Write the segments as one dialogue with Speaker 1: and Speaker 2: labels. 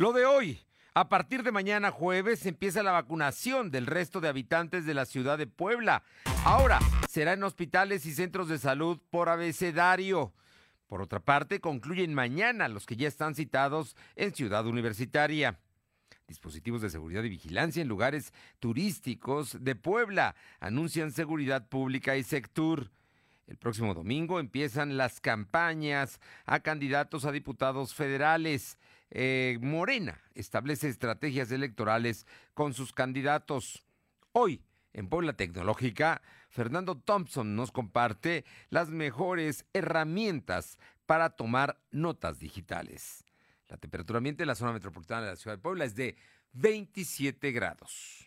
Speaker 1: Lo de hoy. A partir de mañana jueves empieza la vacunación del resto de habitantes de la ciudad de Puebla. Ahora será en hospitales y centros de salud por abecedario. Por otra parte, concluyen mañana los que ya están citados en Ciudad Universitaria. Dispositivos de seguridad y vigilancia en lugares turísticos de Puebla anuncian seguridad pública y sector. El próximo domingo empiezan las campañas a candidatos a diputados federales. Eh, Morena establece estrategias electorales con sus candidatos. Hoy, en Puebla Tecnológica, Fernando Thompson nos comparte las mejores herramientas para tomar notas digitales. La temperatura ambiente en la zona metropolitana de la ciudad de Puebla es de 27 grados.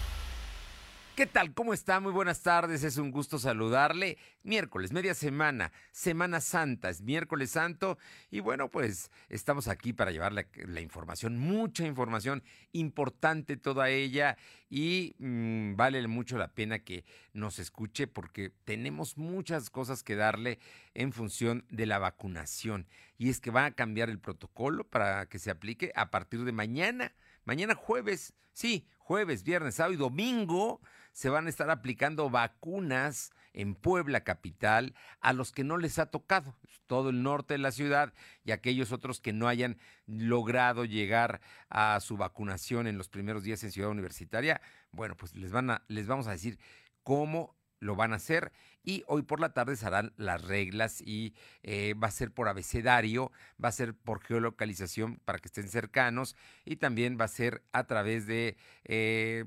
Speaker 1: ¿Qué tal? ¿Cómo está? Muy buenas tardes, es un gusto saludarle. Miércoles, media semana, Semana Santa, es miércoles santo y bueno, pues estamos aquí para llevarle la información, mucha información, importante toda ella y mm, vale mucho la pena que nos escuche porque tenemos muchas cosas que darle en función de la vacunación y es que va a cambiar el protocolo para que se aplique a partir de mañana, mañana jueves, sí, jueves, viernes, sábado y domingo se van a estar aplicando vacunas en Puebla capital a los que no les ha tocado, todo el norte de la ciudad y aquellos otros que no hayan logrado llegar a su vacunación en los primeros días en Ciudad Universitaria, bueno, pues les van a les vamos a decir cómo lo van a hacer y hoy por la tarde se harán las reglas y eh, va a ser por abecedario, va a ser por geolocalización para que estén cercanos y también va a ser a través de eh,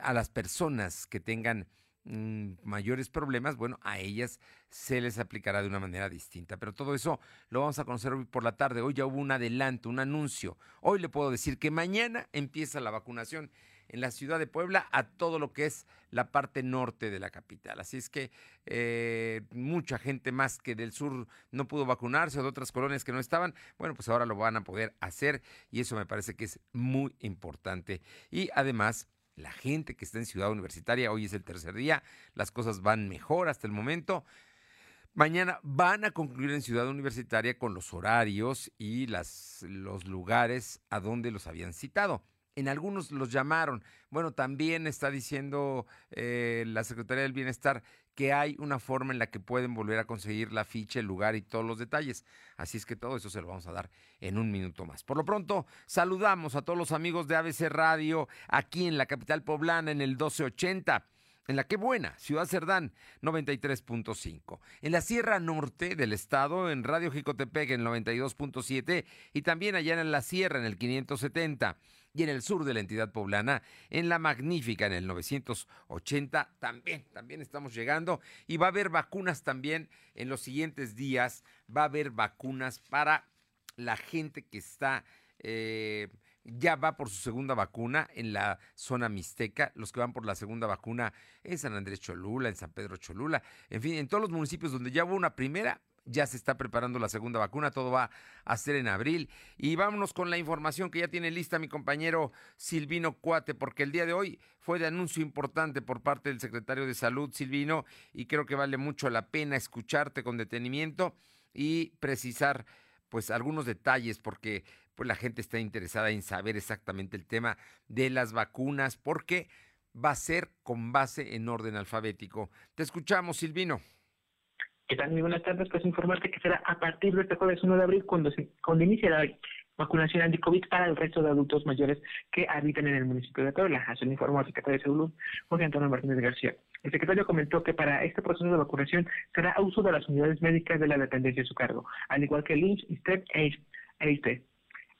Speaker 1: a las personas que tengan mm, mayores problemas, bueno, a ellas se les aplicará de una manera distinta. Pero todo eso lo vamos a conocer hoy por la tarde. Hoy ya hubo un adelanto, un anuncio. Hoy le puedo decir que mañana empieza la vacunación en la ciudad de Puebla a todo lo que es la parte norte de la capital. Así es que eh, mucha gente más que del sur no pudo vacunarse o de otras colonias que no estaban, bueno, pues ahora lo van a poder hacer y eso me parece que es muy importante. Y además la gente que está en Ciudad Universitaria. Hoy es el tercer día, las cosas van mejor hasta el momento. Mañana van a concluir en Ciudad Universitaria con los horarios y las, los lugares a donde los habían citado. En algunos los llamaron. Bueno, también está diciendo eh, la Secretaría del Bienestar que hay una forma en la que pueden volver a conseguir la ficha, el lugar y todos los detalles. Así es que todo eso se lo vamos a dar en un minuto más. Por lo pronto, saludamos a todos los amigos de ABC Radio aquí en la capital poblana en el 1280. En la que buena, Ciudad Cerdán, 93.5. En la Sierra Norte del Estado, en Radio Jicotepec, en 92.7. Y también allá en la Sierra, en el 570 y en el sur de la entidad poblana, en la Magnífica, en el 980, también, también estamos llegando y va a haber vacunas también en los siguientes días, va a haber vacunas para la gente que está... Eh, ya va por su segunda vacuna en la zona mixteca, los que van por la segunda vacuna en San Andrés Cholula, en San Pedro Cholula, en fin, en todos los municipios donde ya hubo una primera, ya se está preparando la segunda vacuna, todo va a ser en abril. Y vámonos con la información que ya tiene lista mi compañero Silvino Cuate, porque el día de hoy fue de anuncio importante por parte del secretario de Salud, Silvino, y creo que vale mucho la pena escucharte con detenimiento y precisar pues algunos detalles, porque pues la gente está interesada en saber exactamente el tema de las vacunas, porque va a ser con base en orden alfabético. Te escuchamos, Silvino.
Speaker 2: ¿Qué tal? Muy buenas tardes. Pues informarte que será a partir de este jueves 1 de abril cuando, se, cuando inicie la vacunación anti-COVID para el resto de adultos mayores que habitan en el municipio de Puebla. Así lo informó el secretario de Salud, José Antonio Martínez García. El secretario comentó que para este proceso de vacunación será a uso de las unidades médicas de la dependencia de su cargo, al igual que el IMSS, ISTEP e.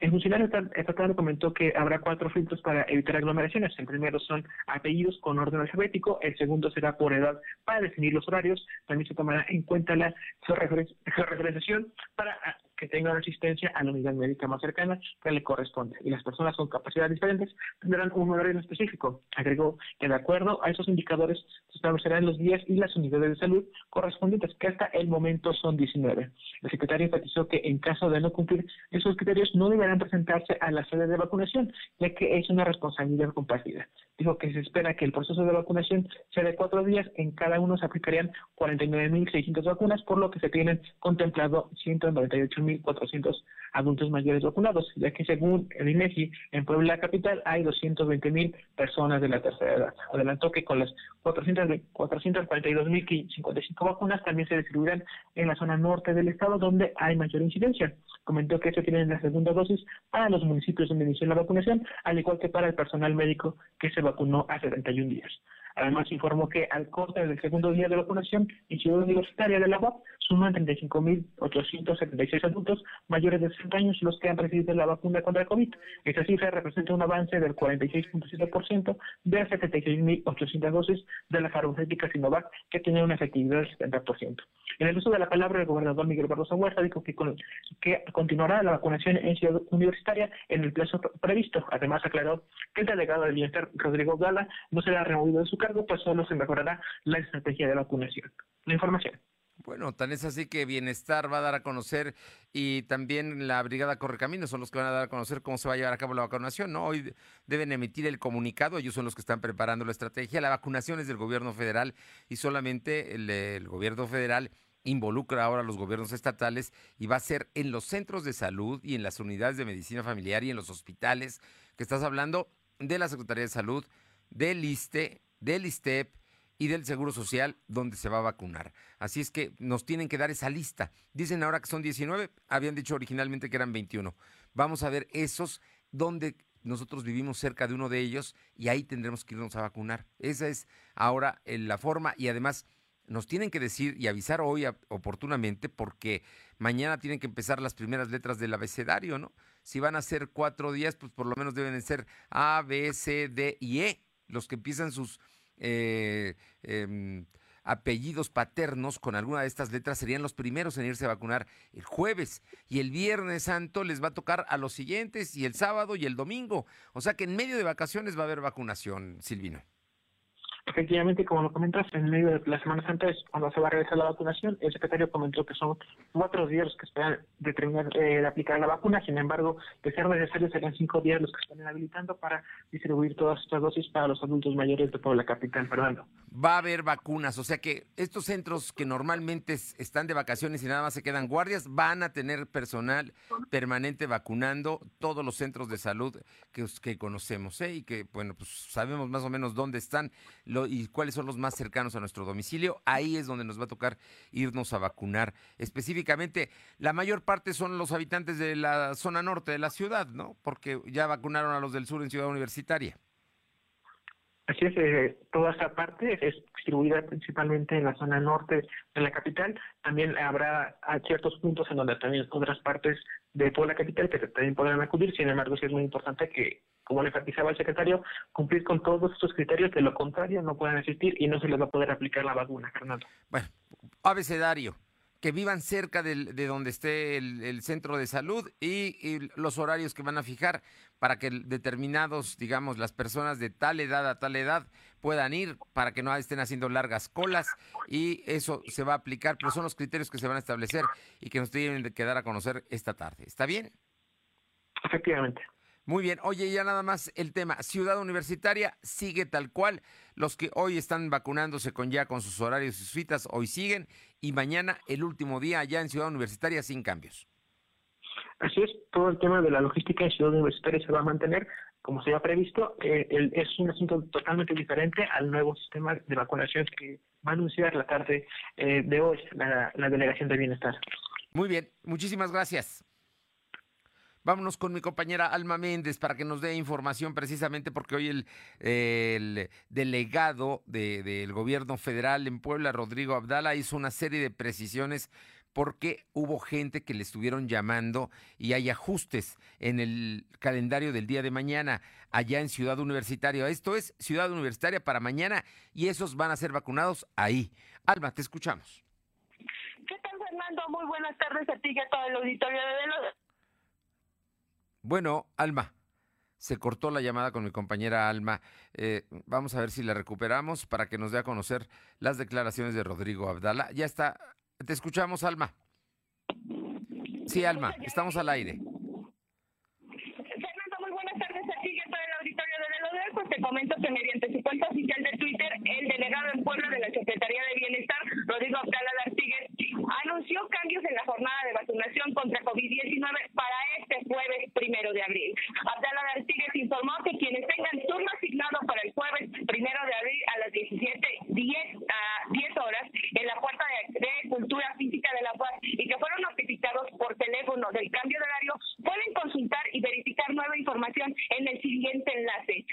Speaker 2: El funcionario estatal comentó que habrá cuatro filtros para evitar aglomeraciones. El primero son apellidos con orden alfabético, el segundo será por edad para definir los horarios, también se tomará en cuenta la georreferenciación para que tengan asistencia a la unidad médica más cercana que le corresponde. Y las personas con capacidades diferentes tendrán un horario específico. Agregó que de acuerdo a esos indicadores se establecerán los días y las unidades de salud correspondientes, que hasta el momento son 19. El secretario enfatizó que en caso de no cumplir esos criterios no deberán presentarse a la sede de vacunación, ya que es una responsabilidad compartida. Dijo que se espera que el proceso de vacunación sea de cuatro días, en cada uno se aplicarían 49.600 vacunas, por lo que se tienen contemplado 198.400 adultos mayores vacunados, ya que según el INEGI, en Puebla Capital hay 220.000 personas de la tercera edad. Adelantó que con las 442.055 vacunas también se distribuirán en la zona norte del estado, donde hay mayor incidencia. Comentó que se tiene la segunda dosis para los municipios donde inició la vacunación, al igual que para el personal médico que se vacunó hace 71 días. Además, informó que al corte del segundo día de vacunación en Ciudad Universitaria de la UAP suman 35.876 adultos mayores de 60 años los que han recibido la vacuna contra el COVID. Esta cifra representa un avance del 46.7% de 76.800 dosis de la farmacéutica Sinovac, que tiene una efectividad del 70%. En el uso de la palabra, el gobernador Miguel Barroso Huerta dijo que, que continuará la vacunación en Ciudad Universitaria en el plazo previsto. Además, aclaró que el delegado del bienestar, Rodrigo Gala, no será removido de su cargo, pues solo se mejorará la estrategia de vacunación. La información.
Speaker 1: Bueno, tan es así que Bienestar va a dar a conocer y también la Brigada Correcaminos son los que van a dar a conocer cómo se va a llevar a cabo la vacunación, ¿no? Hoy deben emitir el comunicado, ellos son los que están preparando la estrategia. La vacunación es del gobierno federal y solamente el, el gobierno federal involucra ahora a los gobiernos estatales y va a ser en los centros de salud y en las unidades de medicina familiar y en los hospitales, que estás hablando de la Secretaría de Salud, del ISTE, del ISTEP y del Seguro Social donde se va a vacunar. Así es que nos tienen que dar esa lista. Dicen ahora que son 19, habían dicho originalmente que eran 21. Vamos a ver esos donde nosotros vivimos cerca de uno de ellos y ahí tendremos que irnos a vacunar. Esa es ahora eh, la forma y además nos tienen que decir y avisar hoy oportunamente porque mañana tienen que empezar las primeras letras del abecedario, ¿no? Si van a ser cuatro días, pues por lo menos deben ser A, B, C, D y E, los que empiezan sus eh, em, apellidos paternos con alguna de estas letras serían los primeros en irse a vacunar el jueves y el viernes santo les va a tocar a los siguientes y el sábado y el domingo. O sea que en medio de vacaciones va a haber vacunación, Silvino.
Speaker 2: Efectivamente, como lo comentas, en medio de la Semana Santa es cuando se va a realizar la vacunación. El secretario comentó que son cuatro días los que esperan de terminar eh, de aplicar la vacuna. Sin embargo, de ser necesario, serían cinco días los que están habilitando para distribuir todas estas dosis para los adultos mayores de Puebla Capital, Fernando.
Speaker 1: Va a haber vacunas, o sea que estos centros que normalmente están de vacaciones y nada más se quedan guardias, van a tener personal permanente vacunando todos los centros de salud que, que conocemos ¿eh? y que, bueno, pues sabemos más o menos dónde están y cuáles son los más cercanos a nuestro domicilio, ahí es donde nos va a tocar irnos a vacunar. Específicamente, la mayor parte son los habitantes de la zona norte de la ciudad, ¿no? Porque ya vacunaron a los del sur en Ciudad Universitaria.
Speaker 2: Así es, eh, toda esa parte es distribuida principalmente en la zona norte de la capital. También habrá ciertos puntos en donde también otras partes de toda la capital que también podrán acudir. Sin embargo, sí es muy importante que, como le enfatizaba el secretario, cumplir con todos estos criterios. De lo contrario, no puedan existir y no se les va a poder aplicar la vacuna, Fernando.
Speaker 1: Bueno, abecedario que vivan cerca de donde esté el, centro de salud y, los horarios que van a fijar para que determinados, digamos, las personas de tal edad a tal edad puedan ir para que no estén haciendo largas colas y eso se va a aplicar, pero son los criterios que se van a establecer y que nos tienen que dar a conocer esta tarde. ¿Está bien?
Speaker 2: Efectivamente.
Speaker 1: Muy bien. Oye, ya nada más el tema. Ciudad Universitaria sigue tal cual. Los que hoy están vacunándose con ya con sus horarios y sus citas, hoy siguen. Y mañana el último día allá en Ciudad Universitaria sin cambios.
Speaker 2: Así es, todo el tema de la logística en Ciudad Universitaria se va a mantener como se ha previsto. Eh, es un asunto totalmente diferente al nuevo sistema de vacunación que va a anunciar la tarde eh, de hoy la, la Delegación de Bienestar.
Speaker 1: Muy bien, muchísimas gracias. Vámonos con mi compañera Alma Méndez para que nos dé información precisamente porque hoy el, delegado del gobierno federal en Puebla, Rodrigo Abdala, hizo una serie de precisiones porque hubo gente que le estuvieron llamando y hay ajustes en el calendario del día de mañana allá en Ciudad Universitaria. Esto es Ciudad Universitaria para mañana y esos van a ser vacunados ahí. Alma, te escuchamos.
Speaker 3: ¿Qué tal? Fernando, muy buenas tardes a ti y a todo el auditorio de Velo.
Speaker 1: Bueno, Alma, se cortó la llamada con mi compañera Alma. Eh, vamos a ver si la recuperamos para que nos dé a conocer las declaraciones de Rodrigo Abdala. Ya está, te escuchamos, Alma. Sí, Alma, estamos al aire.
Speaker 3: Te comento que mediante su cuenta oficial de Twitter, el delegado en Puebla de la Secretaría de Bienestar, Rodrigo Abdala Artigues, anunció cambios en la jornada de vacunación contra COVID-19 para este jueves primero de abril. Abdala Artigues informó que quienes tengan turno asignado para el jueves primero de abril a las 17.10 a 10 horas en la puerta de, Cultura Física de la Paz y que fueron notificados por teléfono del cambio de horario pueden consultar y verificar nueva información en el siguiente enlace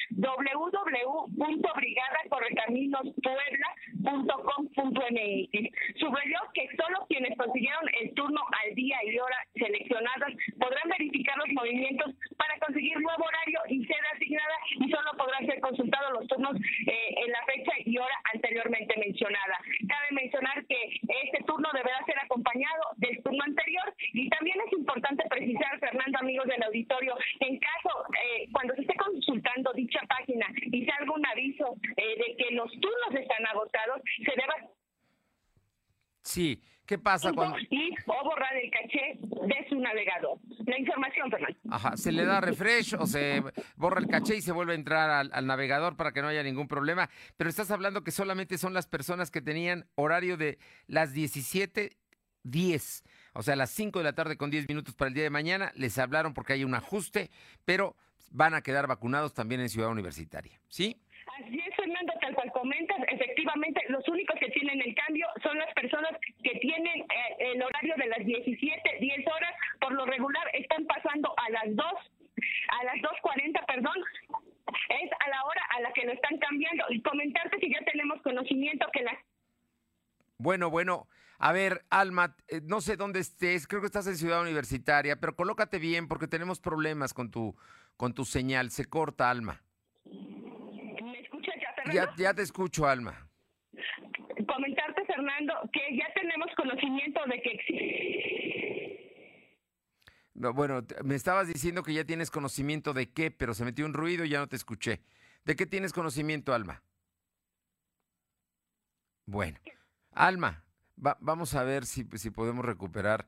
Speaker 3: www.brigadacorrecaminospuebla.com.mx. Subrayó que solo quienes consiguieron el turno al día y hora seleccionadas podrán verificar los movimientos para conseguir nuevo horario y sede asignada y solo podrán ser consultados los turnos eh, en la fecha y hora anteriormente mencionada. Cabe mencionar que este turno deberá ser acompañado del turno anterior y también es importante precisar, Fernando, amigos del auditorio, en caso, eh, cuando se esté consultando dicha página y salga un aviso eh, de que los turnos están agotados, se deba
Speaker 1: Sí, ¿qué pasa cuando...?
Speaker 3: y o borrar el caché de su navegador. La información, Fernando.
Speaker 1: Ajá, se le da refresh o se borra el caché y se vuelve a entrar al, al navegador para que no haya ningún problema. Pero estás hablando que solamente son las personas que tenían horario de las 17.10, o sea, las 5 de la tarde con 10 minutos para el día de mañana. Les hablaron porque hay un ajuste, pero van a quedar vacunados también en Ciudad Universitaria, ¿sí?
Speaker 3: Así es, Fernando, tal cual comentas, efectivamente, los únicos que tienen el cambio son las personas que tienen eh, el horario de las 17, 10 horas, por lo regular están pasando a las 2, a las 2.40, perdón, es a la hora a la que lo están cambiando. Y comentarte si ya tenemos conocimiento que las
Speaker 1: Bueno, bueno. A ver, Alma, eh, no sé dónde estés, creo que estás en Ciudad Universitaria, pero colócate bien porque tenemos problemas con tu, con tu señal. Se corta, Alma.
Speaker 3: ¿Me escuchas ya, Fernando?
Speaker 1: ya te escucho, Alma.
Speaker 3: Comentarte, Fernando, que ya tenemos conocimiento de que existe
Speaker 1: No, bueno, me estabas diciendo que ya tienes conocimiento de qué, pero se metió un ruido y ya no te escuché. ¿De qué tienes conocimiento, Alma? Bueno, Alma, va- vamos a ver si, si podemos recuperar.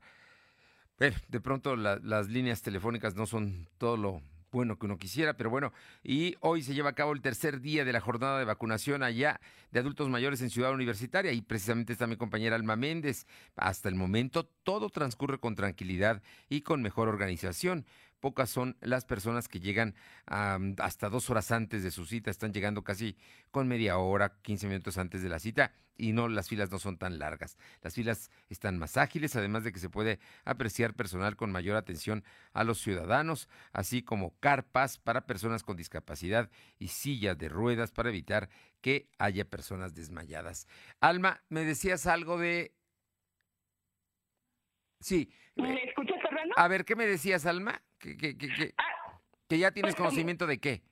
Speaker 1: Bueno, de pronto la- las líneas telefónicas no son todo lo bueno que uno quisiera, pero bueno, y hoy se lleva a cabo el tercer día de la jornada de vacunación allá de adultos mayores en Ciudad Universitaria y precisamente está mi compañera Alma Méndez. Hasta el momento todo transcurre con tranquilidad y con mejor organización. Pocas son las personas que llegan hasta dos horas antes de su cita, están llegando casi con media hora, 15 minutos antes de la cita y no las filas no son tan largas. Las filas están más ágiles, además de que se puede apreciar personal con mayor atención a los ciudadanos, así como carpas para personas con discapacidad y sillas de ruedas para evitar que haya personas desmayadas. Alma, me decías algo de... Sí. eh,
Speaker 3: ¿Me escuchas,
Speaker 1: A ver, ¿qué me decías, Alma? Que, que, que, que-
Speaker 3: Ah,
Speaker 1: que ya tienes
Speaker 3: pues,
Speaker 1: conocimiento de qué.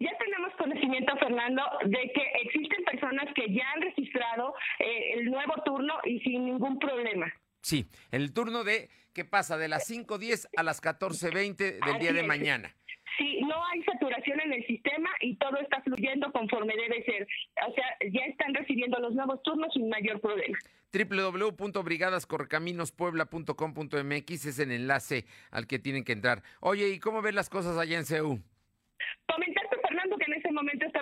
Speaker 3: Ya tenemos conocimiento, Fernando, de que existen personas que ya han registrado eh, el nuevo turno y sin ningún problema.
Speaker 1: Sí, el turno de que pasa de las 5.10 a las 14.20 del día de
Speaker 3: es.
Speaker 1: mañana.
Speaker 3: Sí, no hay saturación en el sistema y todo está fluyendo conforme debe ser. O sea, ya están recibiendo los nuevos turnos sin mayor problema.
Speaker 1: www.brigadascorrecaminospuebla.com.mx es el enlace al que tienen que entrar. Oye, ¿y cómo ven las cosas allá en CEU?
Speaker 3: Comentarte,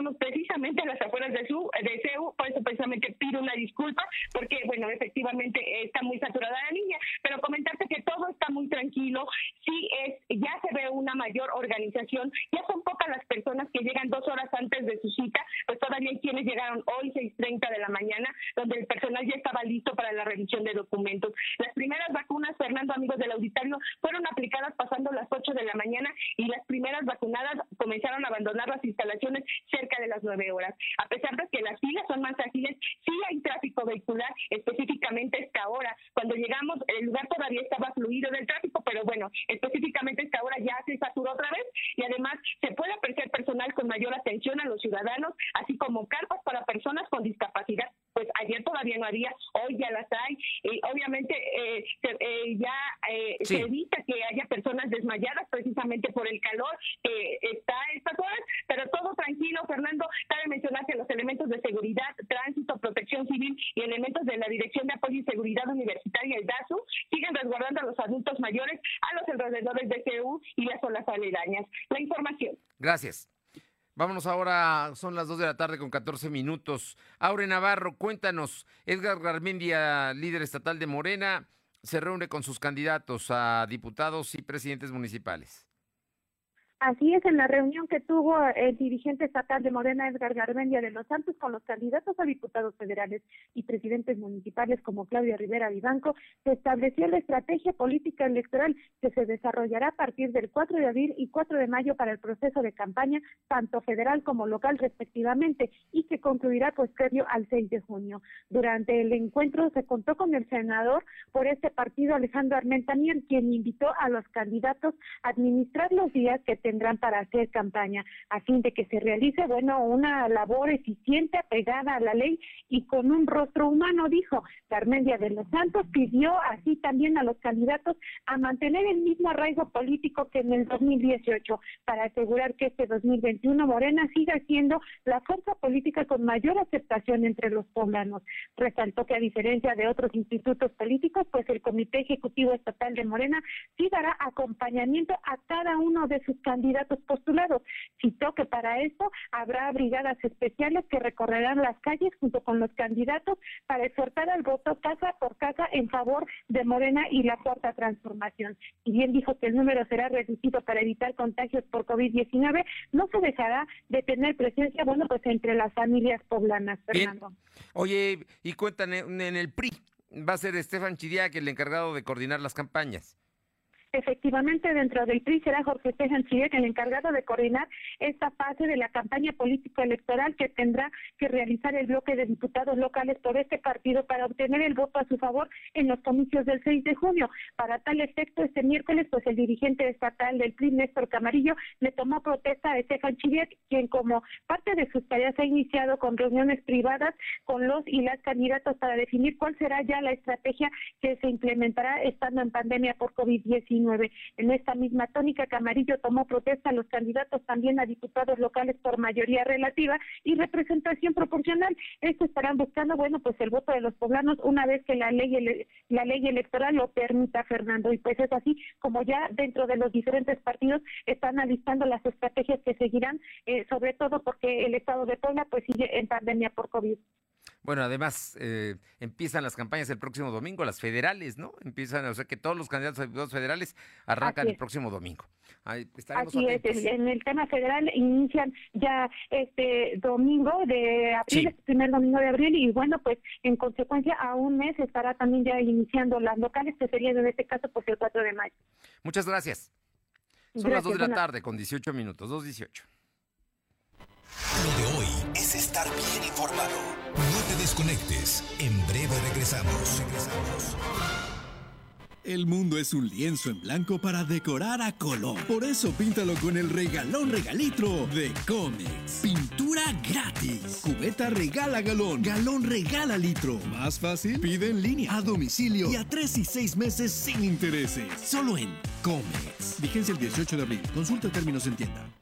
Speaker 3: estamos precisamente a las afueras de, su, de CEU, por eso precisamente pido una disculpa, porque, bueno, efectivamente está muy saturada la línea, pero comentarte que todo está muy tranquilo, sí es, ya se ve una mayor organización, ya son pocas las personas que llegan dos horas antes de su cita, pues todavía hay quienes llegaron hoy 6.30 de la mañana, donde el personal ya estaba listo para la revisión de documentos. Las primeras vacunas, Fernando, amigos del auditorio, fueron aplicadas pasando las 8 de la mañana y las primeras vacunadas comenzaron a abandonar las instalaciones cerca de las 9 horas. A pesar de que las filas son más ágiles, sí hay tráfico vehicular, específicamente esta hora. Cuando llegamos, el lugar todavía estaba fluido del tráfico, pero bueno, específicamente esta hora ya se saturó otra vez y además se puede apreciar personal con mayor atención a los ciudadanos, así como carpas para personas con discapacidad. Pues ayer todavía no había, hoy ya las hay. Y obviamente eh, eh, ya se evita que haya personas desmayadas precisamente por el calor que está estas horas, pero todo tranquilo, Fernando. Cabe mencionar que los elementos de seguridad, tránsito, protección civil y elementos de la Dirección de Apoyo y Seguridad Universitaria, el DASU, siguen resguardando a los adultos mayores a los alrededores de CEU y las zonas aledañas. La información.
Speaker 1: Gracias. Vámonos ahora, son las 2 de la tarde con 14 minutos. Aure Navarro, cuéntanos, Edgar Garmendia, líder estatal de Morena, se reúne con sus candidatos a diputados y presidentes municipales.
Speaker 4: Así es, en la reunión que tuvo el dirigente estatal de Morena, Edgar Garmendia de los Santos, con los candidatos a diputados federales y presidentes municipales como Claudia Rivera Vivanco, se estableció la estrategia política electoral que se desarrollará a partir del 4 de abril y 4 de mayo para el proceso de campaña, tanto federal como local respectivamente, y que concluirá pues previo al 6 de junio. Durante el encuentro se contó con el senador por este partido, Alejandro Armentanier, quien invitó a los candidatos a administrar los días que tendrán para hacer campaña, a fin de que se realice, bueno, una labor eficiente, apegada a la ley y con un rostro humano, dijo. Carmendia de los Santos pidió así también a los candidatos a mantener el mismo arraigo político que en el 2018 para asegurar que este 2021 Morena siga siendo la fuerza política con mayor aceptación entre los poblanos. Resaltó que a diferencia de otros institutos políticos, pues el Comité Ejecutivo Estatal de Morena sí dará acompañamiento a cada uno de sus candidatos candidatos postulados. Citó que para eso habrá brigadas especiales que recorrerán las calles junto con los candidatos para exhortar al voto casa por casa en favor de Morena y la cuarta transformación. Y bien dijo que el número será reducido para evitar contagios por COVID-19, no se dejará de tener presencia, bueno, pues entre las familias poblanas, Fernando.
Speaker 1: Oye, y cuéntame, en el PRI, va a ser Estefan Chidiac el encargado de coordinar las campañas.
Speaker 4: Efectivamente, dentro del PRI será Jorge Tejan el encargado de coordinar esta fase de la campaña político-electoral que tendrá que realizar el bloque de diputados locales por este partido para obtener el voto a su favor en los comicios del 6 de junio. Para tal efecto, este miércoles, pues el dirigente estatal del PRI, Néstor Camarillo, le tomó protesta a Estefan Chiriac, quien como parte de sus tareas ha iniciado con reuniones privadas con los y las candidatos para definir cuál será ya la estrategia que se implementará estando en pandemia por COVID-19. En esta misma tónica, Camarillo tomó protesta a los candidatos también a diputados locales por mayoría relativa y representación proporcional. Estos estarán buscando, bueno, pues el voto de los poblanos una vez que la ley la ley electoral lo permita, Fernando. Y pues es así como ya dentro de los diferentes partidos están alistando las estrategias que seguirán, eh, sobre todo porque el estado de Puebla pues sigue en pandemia por COVID.
Speaker 1: Bueno, además eh, empiezan las campañas el próximo domingo, las federales, ¿no? Empiezan, o sea que todos los candidatos a diputados federales arrancan el próximo domingo.
Speaker 4: Ahí Así es, en el tema federal inician ya este domingo de abril, este primer domingo de abril, y bueno, pues en consecuencia a un mes estará también ya iniciando las locales, que serían en este caso pues el 4 de mayo.
Speaker 1: Muchas gracias. Son las 2 de la tarde con 18 minutos, 2.18.
Speaker 5: Lo de hoy es estar bien informado. No te desconectes. En breve regresamos. Regresamos.
Speaker 6: El mundo es un lienzo en blanco para decorar a color. Por eso píntalo con el regalón regalitro de Comex. Pintura gratis. Cubeta regala galón. Galón regala litro. Más fácil, pide en línea, a domicilio y a tres y seis meses sin intereses. Solo en Comex. Vigencia el 18 de abril. Consulta términos en tienda.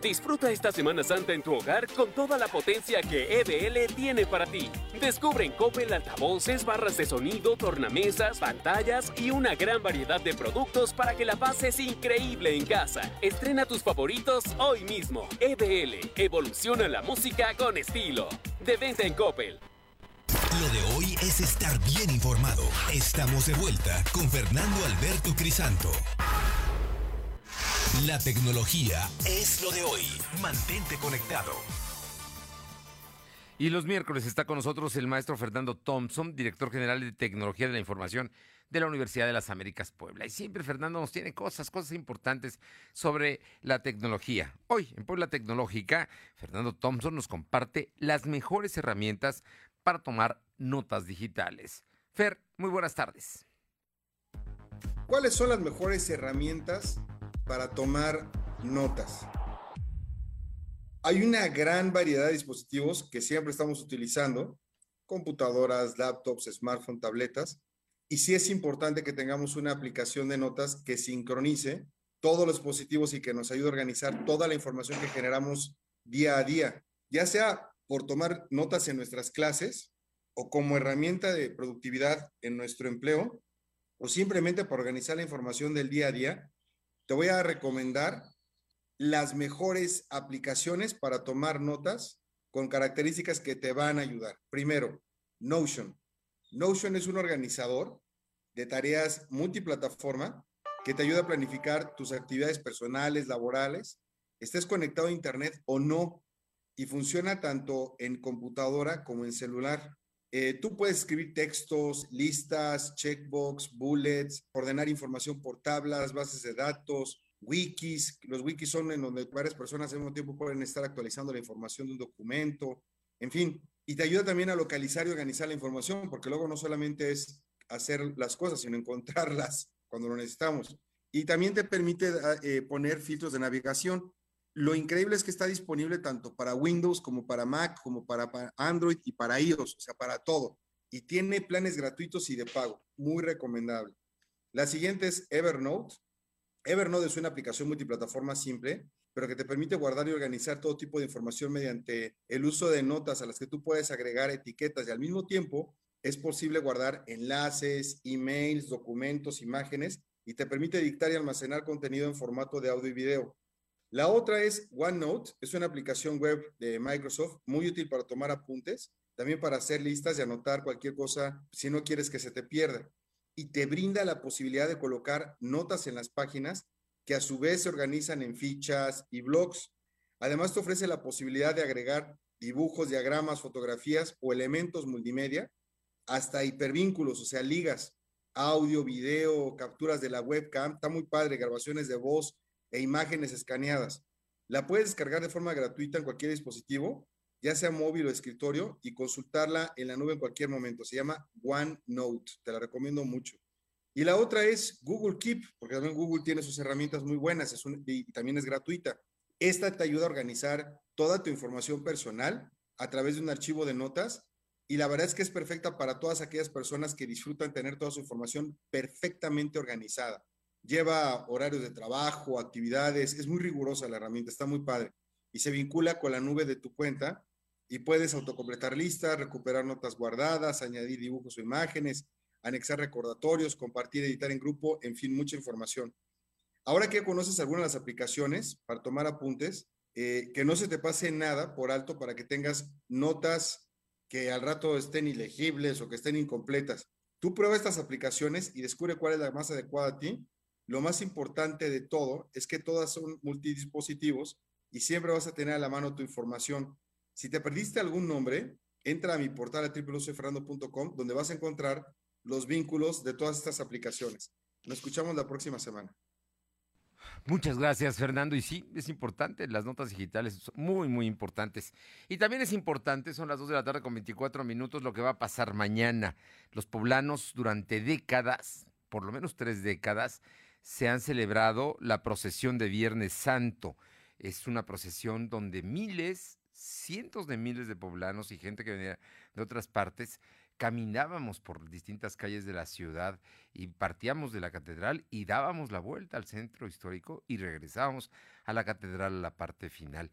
Speaker 7: Disfruta esta Semana Santa en tu hogar con toda la potencia que EBL tiene para ti. Descubre en Coppel altavoces, barras de sonido, tornamesas, pantallas y una gran variedad de productos para que la pases increíble en casa. Estrena tus favoritos hoy mismo. EBL, evoluciona la música con estilo. De venta en Coppel.
Speaker 5: Lo de hoy es estar bien informado. Estamos de vuelta con Fernando Alberto Crisanto. La tecnología es lo de hoy. Mantente conectado.
Speaker 1: Y los miércoles está con nosotros el maestro Fernando Thompson, director general de Tecnología de la Información de la Universidad de las Américas Puebla. Y siempre Fernando nos tiene cosas, cosas importantes sobre la tecnología. Hoy en Puebla Tecnológica, Fernando Thompson nos comparte las mejores herramientas para tomar notas digitales. Fer, muy buenas tardes.
Speaker 8: ¿Cuáles son las mejores herramientas para tomar notas? Hay una gran variedad de dispositivos que siempre estamos utilizando, computadoras, laptops, smartphones, tabletas, y sí es importante que tengamos una aplicación de notas que sincronice todos los dispositivos y que nos ayude a organizar toda la información que generamos día a día, ya sea por tomar notas en nuestras clases o como herramienta de productividad en nuestro empleo, o simplemente para organizar la información del día a día, te voy a recomendar las mejores aplicaciones para tomar notas con características que te van a ayudar. Primero, Notion. Notion es un organizador de tareas multiplataforma que te ayuda a planificar tus actividades personales, laborales, estés conectado a Internet o no, y funciona tanto en computadora como en celular. Eh, tú puedes escribir textos, listas, checkbox, bullets, ordenar información por tablas, bases de datos, wikis. Los wikis son en donde varias personas al mismo tiempo pueden estar actualizando la información de un documento, en fin. Y te ayuda también a localizar y organizar la información, porque luego no solamente es hacer las cosas, sino encontrarlas cuando lo necesitamos. Y también te permite eh, poner filtros de navegación. Lo increíble es que está disponible tanto para Windows como para Mac, como para, Android y para iOS, o sea, para todo. Y tiene planes gratuitos y de pago. Muy recomendable. La siguiente es Evernote. Evernote es una aplicación multiplataforma simple, pero que te permite guardar y organizar todo tipo de información mediante el uso de notas a las que tú puedes agregar etiquetas y al mismo tiempo es posible guardar enlaces, emails, documentos, imágenes y te permite dictar y almacenar contenido en formato de audio y video. La otra es OneNote, es una aplicación web de Microsoft muy útil para tomar apuntes, también para hacer listas y anotar cualquier cosa si no quieres que se te pierda. Y te brinda la posibilidad de colocar notas en las páginas que a su vez se organizan en fichas y blogs. Además te ofrece la posibilidad de agregar dibujos, diagramas, fotografías o elementos multimedia, hasta hipervínculos, o sea, ligas, audio, video, capturas de la webcam, está muy padre, grabaciones de voz, e imágenes escaneadas. La puedes descargar de forma gratuita en cualquier dispositivo, ya sea móvil o escritorio, y consultarla en la nube en cualquier momento. Se llama OneNote, te la recomiendo mucho. Y la otra es Google Keep, porque también Google tiene sus herramientas muy buenas y también es gratuita. Esta te ayuda a organizar toda tu información personal a través de un archivo de notas y la verdad es que es perfecta para todas aquellas personas que disfrutan tener toda su información perfectamente organizada lleva horarios de trabajo, actividades, es muy rigurosa la herramienta, está muy padre. Y se vincula con la nube de tu cuenta y puedes autocompletar listas, recuperar notas guardadas, añadir dibujos o imágenes, anexar recordatorios, compartir, editar en grupo, en fin, mucha información. Ahora que conoces algunas de las aplicaciones para tomar apuntes, eh, que no se te pase nada por alto para que tengas notas que al rato estén ilegibles o que estén incompletas. Tú prueba estas aplicaciones y descubre cuál es la más adecuada a ti lo más importante de todo es que todas son multidispositivos y siempre vas a tener a la mano tu información. Si te perdiste algún nombre, entra a mi portal a www.ferrando.com donde vas a encontrar los vínculos de todas estas aplicaciones. Nos escuchamos la próxima semana.
Speaker 1: Muchas gracias, Fernando. Y sí, es importante, las notas digitales son muy, muy importantes. Y también es importante, son las 2 de la tarde con 24 minutos, lo que va a pasar mañana. Los poblanos durante décadas, por lo menos tres décadas, se han celebrado la procesión de Viernes Santo. Es una procesión donde miles, cientos de miles de poblanos y gente que venía de otras partes caminábamos por distintas calles de la ciudad y partíamos de la catedral y dábamos la vuelta al centro histórico y regresábamos a la catedral a la parte final.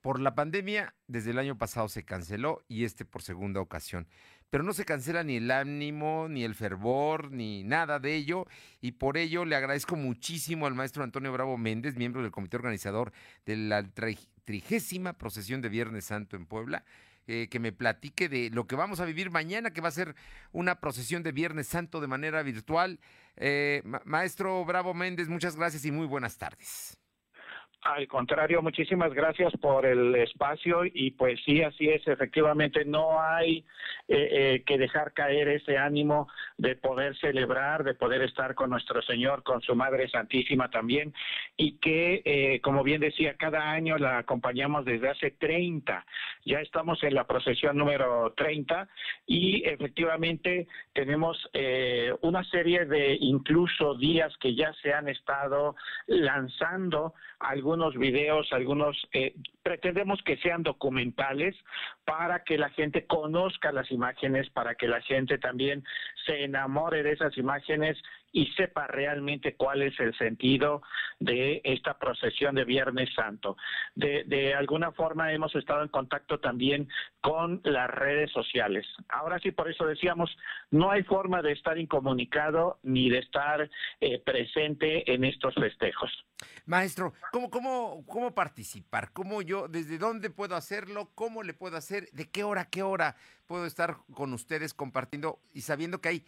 Speaker 1: Por la pandemia, desde el año pasado se canceló y este por segunda ocasión. Pero no se cancela ni el ánimo, ni el fervor, ni nada de ello. Y por ello le agradezco muchísimo al maestro Antonio Bravo Méndez, miembro del comité organizador de la trigésima procesión de Viernes Santo en Puebla, eh, que me platique de lo que vamos a vivir mañana, que va a ser una procesión de Viernes Santo de manera virtual. Eh, maestro Bravo Méndez, muchas gracias y muy buenas tardes.
Speaker 9: Al contrario, muchísimas gracias por el espacio y pues sí, así es, efectivamente no hay eh, eh, que dejar caer ese ánimo de poder celebrar, de poder estar con nuestro Señor, con su Madre Santísima también y que, eh, como bien decía, cada año la acompañamos desde hace 30, ya estamos en la procesión número 30 y efectivamente tenemos una serie de incluso días que ya se han estado lanzando algunos videos, algunos, eh, pretendemos que sean documentales para que la gente conozca las imágenes, para que la gente también se enamore de esas imágenes y sepa realmente cuál es el sentido de esta procesión de Viernes Santo. De, de, alguna forma hemos estado en contacto también con las redes sociales. Ahora sí, por eso decíamos, no hay forma de estar incomunicado ni de estar eh, presente en estos festejos.
Speaker 1: Maestro, ¿cómo, cómo, ¿cómo participar? ¿Cómo yo, desde dónde puedo hacerlo? ¿Cómo le puedo hacer? ¿De qué hora, qué hora puedo estar con ustedes compartiendo y sabiendo que hay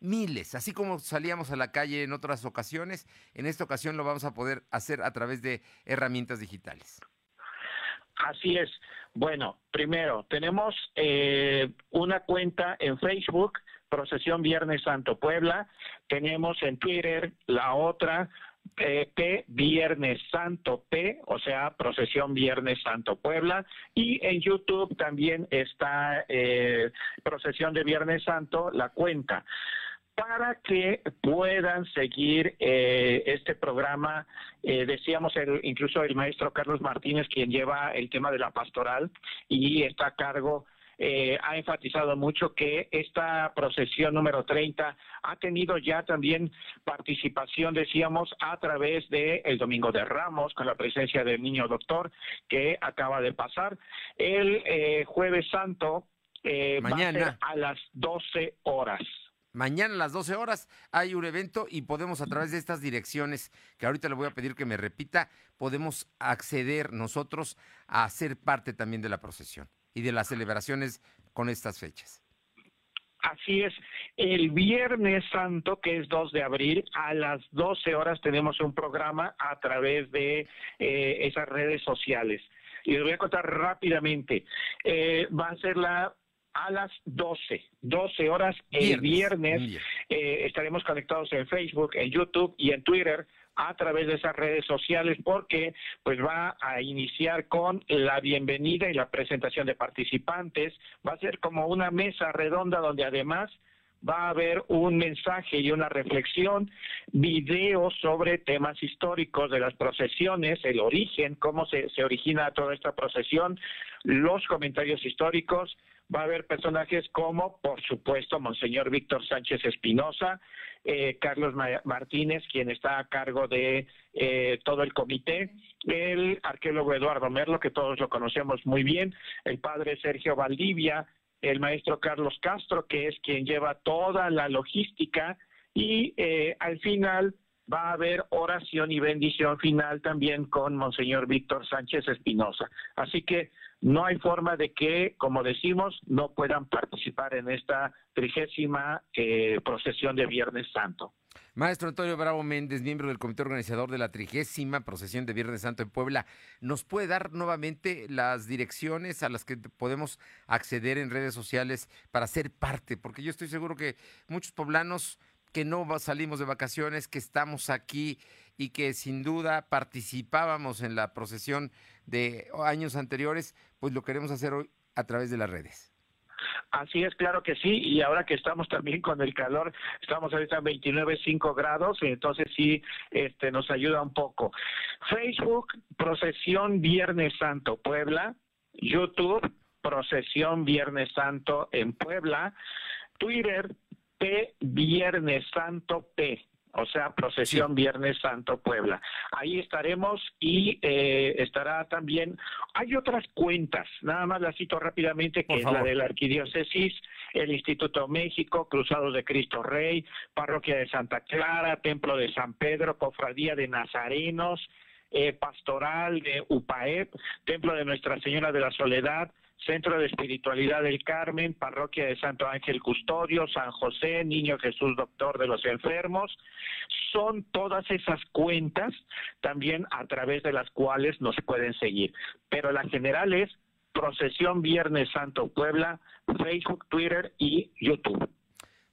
Speaker 1: miles, así como salíamos a la calle en otras ocasiones, en esta ocasión lo vamos a poder hacer a través de herramientas digitales.
Speaker 9: Así es. Bueno, primero, tenemos eh, una cuenta en Facebook, Procesión Viernes Santo Puebla, tenemos en Twitter la otra, P Viernes Santo P, o sea, Procesión Viernes Santo Puebla, y en YouTube también está eh, Procesión de Viernes Santo, la cuenta para que puedan seguir eh, este programa. Eh, decíamos el, incluso el maestro Carlos Martínez, quien lleva el tema de la pastoral y está a cargo. Eh, ha enfatizado mucho que esta procesión número 30 ha tenido ya también participación, decíamos, a través de el Domingo de Ramos, con la presencia del niño doctor que acaba de pasar. El jueves santo
Speaker 1: Mañana.
Speaker 9: a, a las 12 horas.
Speaker 1: Mañana a las 12 horas hay un evento y podemos a través de estas direcciones, que ahorita le voy a pedir que me repita, podemos acceder nosotros a ser parte también de la procesión y de las celebraciones con estas fechas.
Speaker 9: Así es, el Viernes Santo, que es 2 de abril, a las 12 horas tenemos un programa a través de eh, esas redes sociales. Y les voy a contar rápidamente. Eh, va a ser la a las 12, 12 horas el viernes. Eh, estaremos conectados en Facebook, en YouTube y en Twitter a través de esas redes sociales porque pues va a iniciar con la bienvenida y la presentación de participantes. Va a ser como una mesa redonda donde además va a haber un mensaje y una reflexión, videos sobre temas históricos de las procesiones, el origen, cómo se, origina toda esta procesión, los comentarios históricos, va a haber personajes como, por supuesto, Monseñor Víctor Sánchez Espinosa, eh, Carlos Martínez, quien está a cargo de eh, todo el comité, el arqueólogo Eduardo Merlo, que todos lo conocemos muy bien, el padre Sergio Valdivia, el maestro Carlos Castro, que es quien lleva toda la logística, y eh, al final va a haber oración y bendición final también con Monseñor Víctor Sánchez Espinosa. Así que no hay forma de que, como decimos, no puedan participar en esta trigésima eh, procesión de Viernes Santo.
Speaker 1: Maestro Antonio Bravo Méndez, miembro del comité organizador de la trigésima procesión de Viernes Santo en Puebla, ¿nos puede dar nuevamente las direcciones a las que podemos acceder en redes sociales para ser parte? Porque yo estoy seguro que muchos poblanos que no salimos de vacaciones, que estamos aquí y que sin duda participábamos en la procesión de años anteriores, pues lo queremos hacer hoy a través de las redes.
Speaker 9: Así es, claro que sí, y ahora que estamos también con el calor, estamos ahorita en 29.5 grados, entonces sí, este, nos ayuda un poco. Facebook, Procesión Viernes Santo Puebla, YouTube, Procesión Viernes Santo en Puebla, Twitter P Viernes Santo P o sea, procesión Viernes Santo Puebla. Ahí estaremos y eh, estará también, hay otras cuentas, nada más las cito rápidamente, que es la de la Arquidiócesis, el Instituto México, Cruzados de Cristo Rey, Parroquia de Santa Clara, Templo de San Pedro, Cofradía de Nazarenos, eh, Pastoral de UPAEP, Templo de Nuestra Señora de la Soledad, Centro de Espiritualidad del Carmen, Parroquia de Santo Ángel Custodio, San José, Niño Jesús Doctor de los Enfermos. Son todas esas cuentas también a través de las cuales nos pueden seguir. Pero la general es Procesión Viernes Santo Puebla, Facebook, Twitter y YouTube.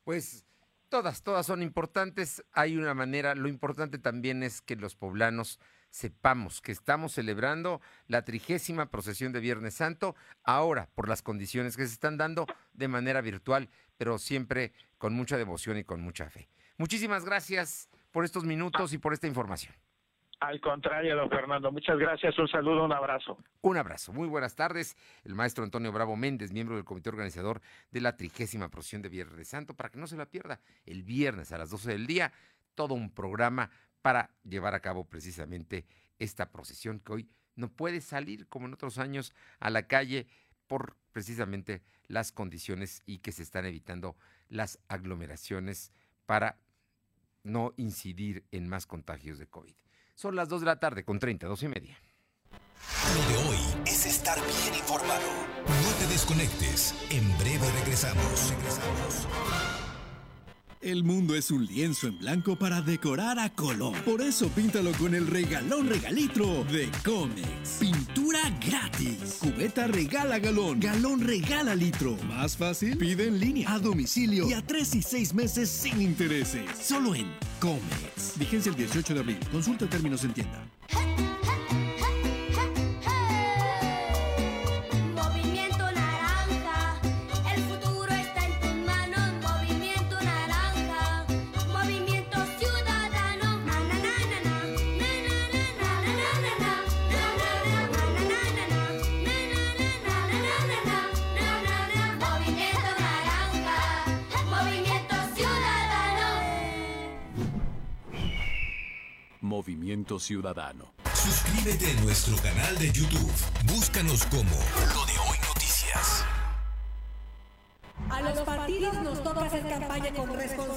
Speaker 1: Pues todas, todas son importantes. Hay una manera, lo importante también es que los poblanos sepamos que estamos celebrando la trigésima procesión de Viernes Santo, ahora por las condiciones que se están dando de manera virtual, pero siempre con mucha devoción y con mucha fe. Muchísimas gracias por estos minutos y por esta información.
Speaker 9: Al contrario, don Fernando, muchas gracias, un saludo, un abrazo.
Speaker 1: Un abrazo, muy buenas tardes. El maestro Antonio Bravo Méndez, miembro del comité organizador de la trigésima procesión de Viernes Santo, para que no se la pierda, el viernes a las 12 del día, todo un programa para llevar a cabo precisamente esta procesión que hoy no puede salir como en otros años a la calle por precisamente las condiciones y que se están evitando las aglomeraciones para no incidir en más contagios de COVID. Son las 2 de la tarde con 30, dos y media.
Speaker 5: Lo de hoy es estar bien informado. No te desconectes. En breve regresamos. Regresamos.
Speaker 6: El mundo es un lienzo en blanco para decorar a color. Por eso píntalo con el regalón regalitro de Comex. Pintura gratis. Cubeta regala galón. Galón regala litro. Más fácil, pide en línea, a domicilio y a tres y seis meses sin intereses. Solo en Comex. Vigencia el 18 de abril. Consulta términos en tienda.
Speaker 5: Movimiento Ciudadano. Suscríbete a nuestro canal de YouTube. Búscanos como Lo de Hoy Noticias.
Speaker 10: A los partidos nos toca hacer campaña con responsabilidad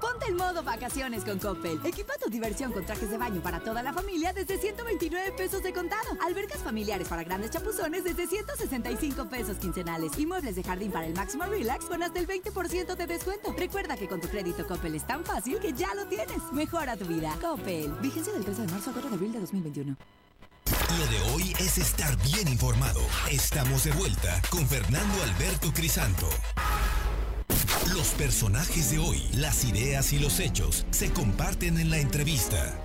Speaker 11: Ponte en modo vacaciones con Coppel. Equipa tu diversión con trajes de baño para toda la familia desde 129 pesos de contado. Albercas familiares para grandes chapuzones desde 165 pesos quincenales. Y muebles de jardín para el máximo relax con hasta el 20% de descuento. Recuerda que con tu crédito Coppel es tan fácil que ya lo tienes. Mejora tu vida. Coppel. Vigencia del 13 de marzo a 4 de abril de 2021.
Speaker 5: Lo de hoy es estar bien informado. Estamos de vuelta con Fernando Alberto Crisanto. Los personajes de hoy, las ideas y los hechos se comparten en la entrevista.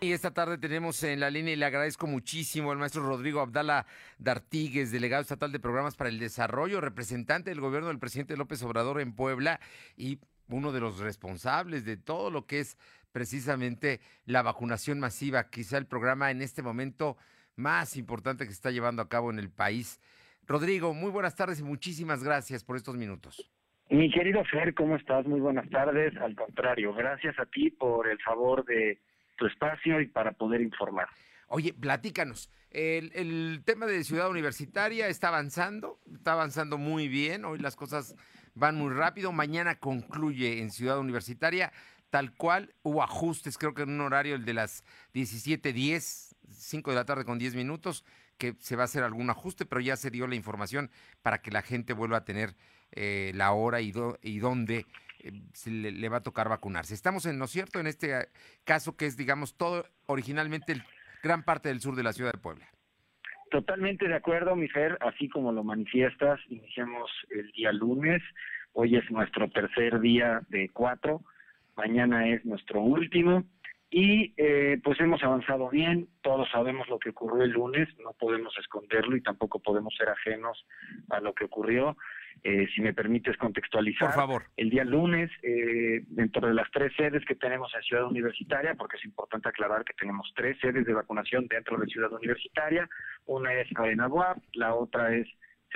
Speaker 1: Y esta tarde tenemos en la línea y le agradezco muchísimo al maestro Rodrigo Abdala Dartigues, delegado estatal de programas para el desarrollo, representante del gobierno del presidente López Obrador en Puebla y uno de los responsables de todo lo que es precisamente la vacunación masiva, quizá el programa en este momento más importante que se está llevando a cabo en el país. Rodrigo, muy buenas tardes y muchísimas gracias por estos minutos.
Speaker 9: Mi querido Fer, ¿cómo estás? Muy buenas tardes. Al contrario, gracias a ti por el favor de tu espacio y para poder informar.
Speaker 1: Oye, platícanos. El, el, tema de Ciudad Universitaria está avanzando, está avanzando muy bien. Hoy las cosas van muy rápido. Mañana concluye en Ciudad Universitaria, tal cual. Hubo ajustes, creo que en un horario, el de las 17.10, 5 de la tarde con 10 minutos que se va a hacer algún ajuste, pero ya se dio la información para que la gente vuelva a tener eh, la hora y, y dónde eh, se le, va a tocar vacunarse. Estamos en, ¿no es cierto?, en este eh, caso que es, digamos, todo originalmente el, gran parte del sur de la ciudad de Puebla.
Speaker 9: Totalmente de acuerdo, mi Fer, así como lo manifiestas, iniciamos el día lunes
Speaker 12: Hoy es nuestro tercer día de cuatro, mañana es nuestro último y eh, pues hemos avanzado bien, todos sabemos lo que ocurrió el lunes, no podemos esconderlo y tampoco podemos ser ajenos a lo que ocurrió. Eh, si me permites contextualizar,
Speaker 1: Por favor.
Speaker 12: el día lunes, eh, dentro de las tres sedes que tenemos en Ciudad Universitaria, porque es importante aclarar que tenemos tres sedes de vacunación dentro de Ciudad Universitaria, una es Cadena la otra es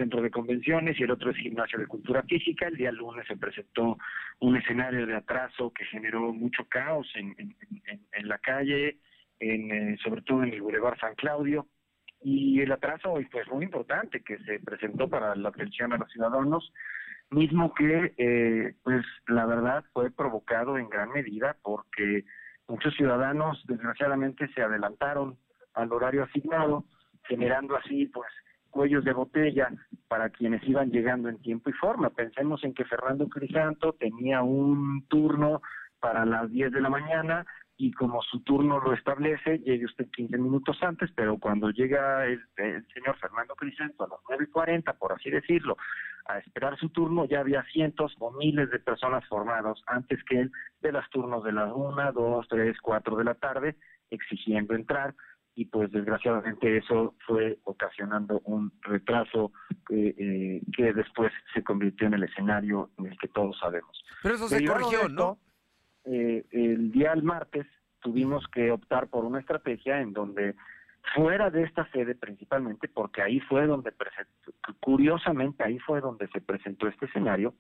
Speaker 12: Centro de Convenciones y el otro es Gimnasio de Cultura Física. El día lunes se presentó un escenario de atraso que generó mucho caos en, en, la calle, en, eh, sobre todo en el Boulevard San Claudio. Y el atraso pues muy importante que se presentó para la atención a los ciudadanos, mismo que eh, pues la verdad fue provocado en gran medida porque muchos ciudadanos desgraciadamente se adelantaron al horario asignado, generando así pues cuellos de botella para quienes iban llegando en tiempo y forma. Pensemos en que Fernando Crisanto tenía un turno para las 10 de la mañana y como su turno lo establece, llegue usted 15 minutos antes, pero cuando llega el, señor Fernando Crisanto a las 9.40, por así decirlo, a esperar su turno, ya había cientos o miles de personas formadas antes que él de los turnos de las 1, 2, 3, 4 de la tarde, exigiendo entrar y pues desgraciadamente eso fue ocasionando un retraso eh, eh, que después se convirtió en el escenario en el que todos sabemos.
Speaker 1: Pero eso se corrigió, ¿no?
Speaker 12: eh, el día del martes tuvimos que optar por una estrategia en donde fuera de esta sede principalmente, porque ahí fue donde, presentó, curiosamente ahí fue donde se presentó este escenario,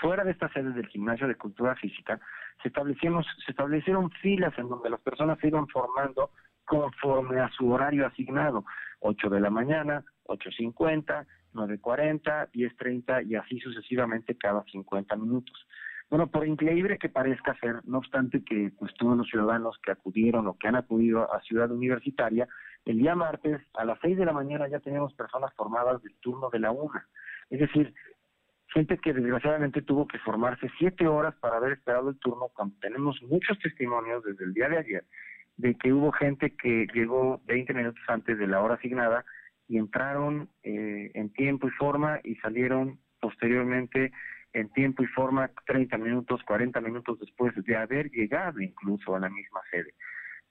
Speaker 12: fuera de esta sede del gimnasio de cultura física, se establecieron, se establecieron filas en donde las personas se iban formando conforme a su horario asignado, 8 de la mañana, 8.50, 9.40, 10.30 y así sucesivamente cada 50 minutos. Bueno, por increíble que parezca ser, no obstante que pues todos los ciudadanos que acudieron o que han acudido a Ciudad Universitaria, el día martes a las 6 de la mañana ya teníamos personas formadas del turno de la una. Es decir, gente que desgraciadamente tuvo que formarse siete horas para haber esperado el turno, cuando tenemos muchos testimonios desde el día de ayer de que hubo gente que llegó 20 minutos antes de la hora asignada y entraron eh, en tiempo y forma y salieron posteriormente en tiempo y forma 30 minutos, 40 minutos después de haber llegado incluso a la misma sede.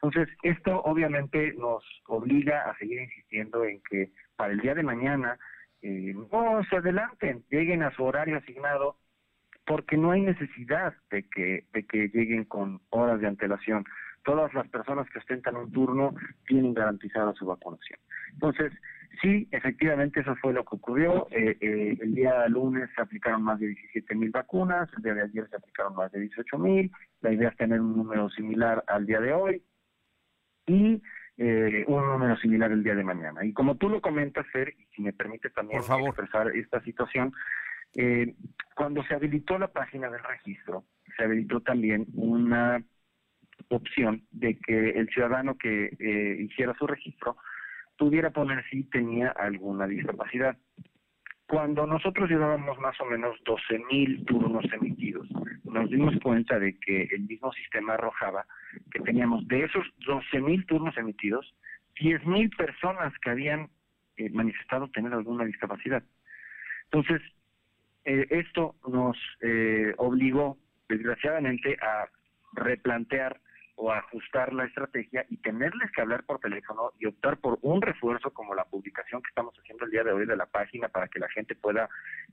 Speaker 12: Entonces, esto obviamente nos obliga a seguir insistiendo en que para el día de mañana eh, no se adelanten, lleguen a su horario asignado, porque no hay necesidad de que, de que lleguen con horas de antelación. Todas las personas que ostentan un turno tienen garantizada su vacunación. Entonces, sí, efectivamente eso fue lo que ocurrió. Eh, eh, el día lunes se aplicaron más de 17 mil vacunas, el día de ayer se aplicaron más de 18 mil. La idea es tener un número similar al día de hoy y eh, un número similar el día de mañana. Y como tú lo comentas, Fer, y si me permite también expresar esta situación, cuando se habilitó la página del registro, se habilitó también una opción de que el ciudadano que eh, hiciera su registro pudiera poner si tenía alguna discapacidad. Cuando nosotros llevábamos más o menos 12 mil turnos emitidos, nos dimos cuenta de que el mismo sistema arrojaba que teníamos de esos 12 mil turnos emitidos, 10 mil personas que habían eh, manifestado tener alguna discapacidad. Entonces, eh, esto nos eh, obligó, desgraciadamente, a replantear o ajustar la estrategia y tenerles que hablar por teléfono y optar por un refuerzo como la publicación que estamos haciendo el día de hoy de la página para que la gente pueda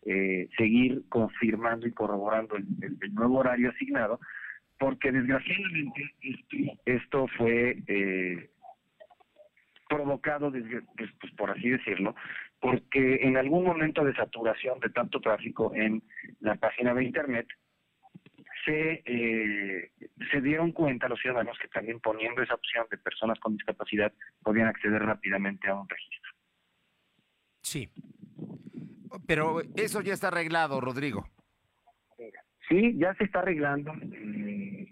Speaker 12: eh, seguir confirmando y corroborando el, nuevo horario asignado, porque desgraciadamente esto, fue eh, provocado, pues, pues, por así decirlo, porque en algún momento de saturación de tanto tráfico en la página de Internet, se, eh, se dieron cuenta los ciudadanos que también poniendo esa opción de personas con discapacidad podían acceder rápidamente a un registro.
Speaker 1: Sí. Pero eso ya está arreglado, Rodrigo.
Speaker 12: Sí, ya se está arreglando. Eh,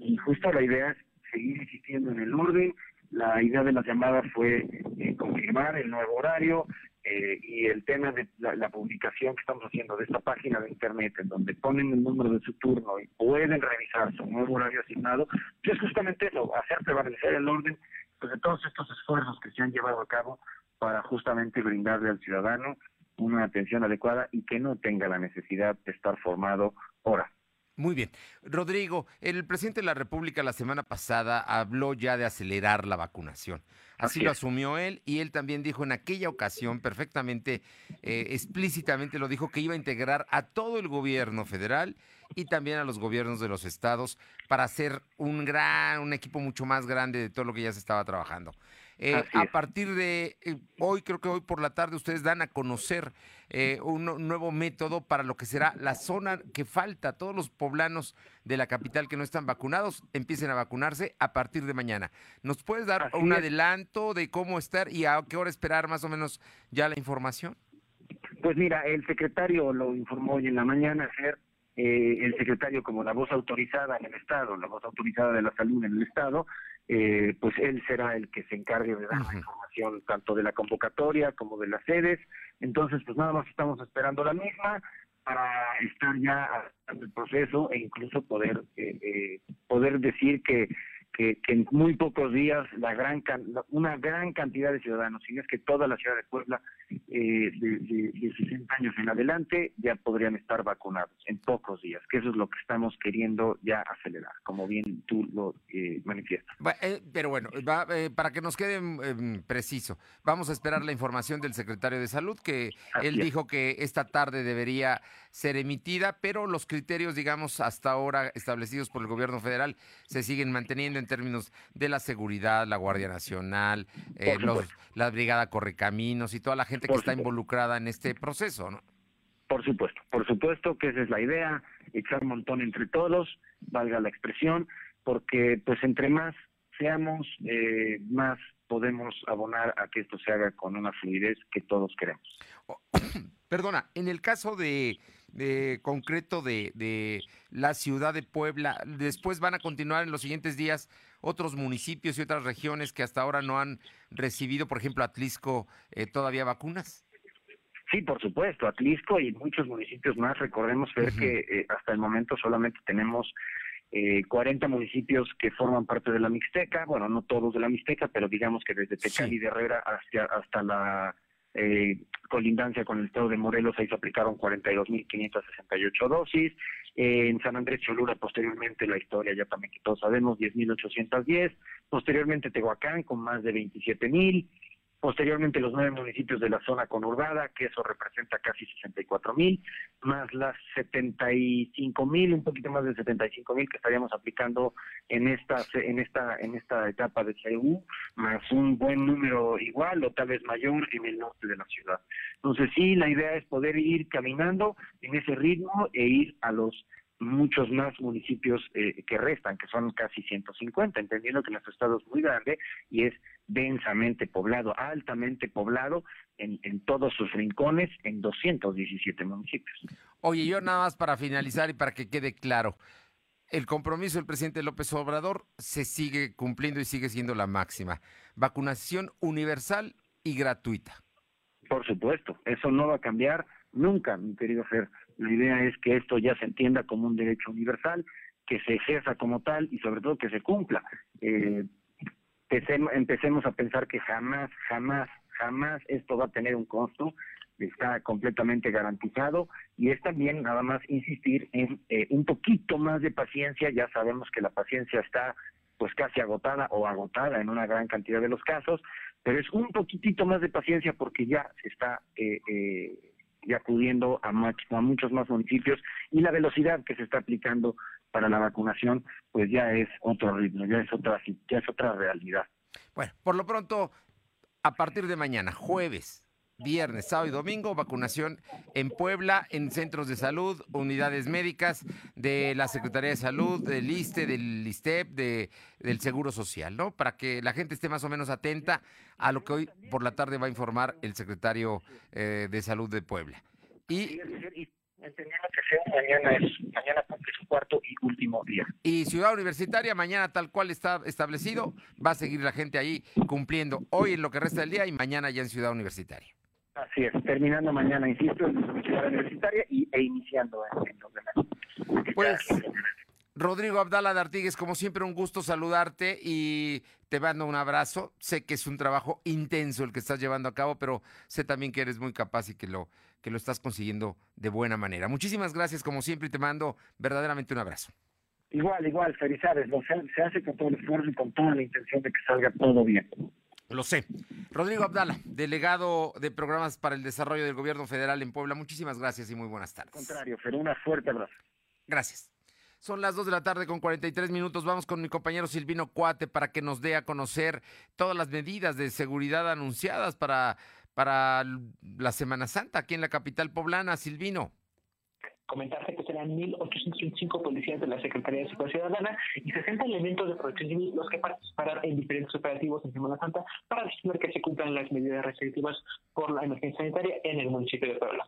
Speaker 12: y justo la idea es seguir insistiendo en el orden. La idea de las llamadas fue eh, confirmar el nuevo horario, eh, y el tema de la, publicación que estamos haciendo de esta página de internet en donde ponen el número de su turno y pueden revisar su nuevo horario asignado, es justamente lo, hacer prevalecer el orden pues, de todos estos esfuerzos que se han llevado a cabo para justamente brindarle al ciudadano una atención adecuada y que no tenga la necesidad de estar formado ahora.
Speaker 1: Muy bien. Rodrigo, el presidente de la República la semana pasada habló ya de acelerar la vacunación. Así, lo asumió él y él también dijo en aquella ocasión perfectamente, eh, explícitamente lo dijo, que iba a integrar a todo el gobierno federal y también a los gobiernos de los estados para hacer un gran, un equipo mucho más grande de todo lo que ya se estaba trabajando. Eh, a partir de eh, hoy, creo que hoy por la tarde, ustedes dan a conocer eh, un, nuevo método para lo que será la zona que falta. Todos los poblanos de la capital que no están vacunados empiecen a vacunarse a partir de mañana. ¿Nos puedes dar un adelanto de cómo estar y a qué hora esperar más o menos ya la información?
Speaker 12: Pues mira, el secretario lo informó hoy en la mañana, ayer el secretario como la voz autorizada en el Estado, la voz autorizada de la salud en el Estado, eh, pues él será el que se encargue de dar la información tanto de la convocatoria como de las sedes. Entonces, pues nada más estamos esperando la misma para estar ya en el proceso e incluso poder eh, eh, poder decir que que, en muy pocos días la gran una gran cantidad de ciudadanos, si no es que toda la ciudad de Puebla eh, de, 60 años en adelante ya podrían estar vacunados en pocos días, que eso es lo que estamos queriendo ya acelerar, como bien tú lo eh, manifiestas.
Speaker 1: Eh, pero bueno, eh, para que nos quede em, preciso, vamos a esperar la información del secretario de Salud, que él dijo que esta tarde debería ser emitida, pero los criterios, digamos, hasta ahora establecidos por el gobierno federal se siguen manteniendo en términos de la seguridad, la Guardia Nacional, eh, los, la Brigada Correcaminos y toda la gente que está involucrada en este proceso, ¿no?
Speaker 12: Por supuesto, por supuesto que esa es la idea, echar un montón entre todos, valga la expresión, porque pues entre más seamos, eh, más podemos abonar a que esto se haga con una fluidez que todos queremos.
Speaker 1: Perdona, en el caso de de concreto de, de, la ciudad de Puebla. Después van a continuar en los siguientes días otros municipios y otras regiones que hasta ahora no han recibido, por ejemplo, Atlisco, eh, todavía vacunas.
Speaker 12: Sí, por supuesto, Atlisco y muchos municipios más. Recordemos ver que eh, hasta el momento solamente tenemos eh, 40 municipios que forman parte de la Mixteca, bueno, no todos de la Mixteca, pero digamos que desde Tecali de Herrera hasta, hasta la eh, colindancia con el estado de Morelos, ahí se aplicaron 42.568 dosis. Eh, en San Andrés Cholula, posteriormente, la historia ya también que todos sabemos, 10.810. Posteriormente, Tehuacán, con más de 27.000 posteriormente los nueve municipios de la zona conurbada, que eso representa casi 64 mil, más las 75 mil, un poquito más de 75 mil que estaríamos aplicando en esta, en esta, en esta etapa de CEU, más un buen número igual o tal vez mayor en el norte de la ciudad. Entonces sí, la idea es poder ir caminando en ese ritmo e ir a los muchos más municipios eh, que restan, que son casi 150, entendiendo que nuestro estado es muy grande y es densamente poblado, altamente poblado en, en todos sus rincones, en 217 municipios.
Speaker 1: Oye, yo nada más para finalizar y para que quede claro, el compromiso del presidente López Obrador se sigue cumpliendo y sigue siendo la máxima. Vacunación universal y gratuita.
Speaker 12: Por supuesto, eso no va a cambiar nunca, mi querido Fer. La idea es que esto ya se entienda como un derecho universal, que se ejerza como tal y sobre todo que se cumpla. Eh, empecemos a pensar que jamás, jamás, jamás esto va a tener un costo, está completamente garantizado y es también nada más insistir en eh, un poquito más de paciencia, ya sabemos que la paciencia está pues casi agotada o agotada en una gran cantidad de los casos, pero es un poquitito más de paciencia porque ya se está eh, eh, y acudiendo a, a muchos más municipios y la velocidad que se está aplicando para la vacunación pues ya es otro ritmo, ya es otra, ya es otra realidad.
Speaker 1: Bueno, por lo pronto, a partir de mañana, jueves, viernes, sábado y domingo, vacunación en Puebla, en centros de salud, unidades médicas de la Secretaría de Salud, del ISTE, del ISTEP, de, del Seguro Social, ¿no? Para que la gente esté más o menos atenta a lo que hoy por la tarde va a informar el secretario eh, de Salud de Puebla. Y
Speaker 12: entendiendo que sea mañana es mañana cumple su cuarto y último día.
Speaker 1: Y Ciudad Universitaria mañana tal cual está establecido, va a seguir la gente ahí cumpliendo hoy en lo que resta del día y mañana ya en Ciudad Universitaria.
Speaker 12: Así es, terminando mañana, insisto, en Ciudad Universitaria y, e iniciando en, los demás.
Speaker 1: Pues Rodrigo Abdala de Artigues, como siempre, un gusto saludarte y te mando un abrazo. Sé que es un trabajo intenso el que estás llevando a cabo, pero sé también que eres muy capaz y que lo, que lo estás consiguiendo de buena manera. Muchísimas gracias, como siempre, y te mando verdaderamente un abrazo.
Speaker 12: Igual, igual, felicidades. Lo se, se hace con todo el esfuerzo y con toda la intención de que salga todo bien.
Speaker 1: Lo sé. Rodrigo Abdala, delegado de programas para el desarrollo del gobierno federal en Puebla, muchísimas gracias y muy buenas tardes.
Speaker 12: Al contrario, Fer, una fuerte abrazo.
Speaker 1: Gracias. Son las 2 de la tarde con 43 minutos. Vamos con mi compañero Silvino Cuate para que nos dé a conocer todas las medidas de seguridad anunciadas para, para la Semana Santa aquí en la capital poblana. Silvino.
Speaker 2: Comentarte que serán 1.825 policías de la Secretaría de Seguridad Ciudadana y 60 elementos de protección civil los que participarán en diferentes operativos en Semana Santa para asegurar que se cumplan las medidas restrictivas por la emergencia sanitaria en el municipio de Puebla.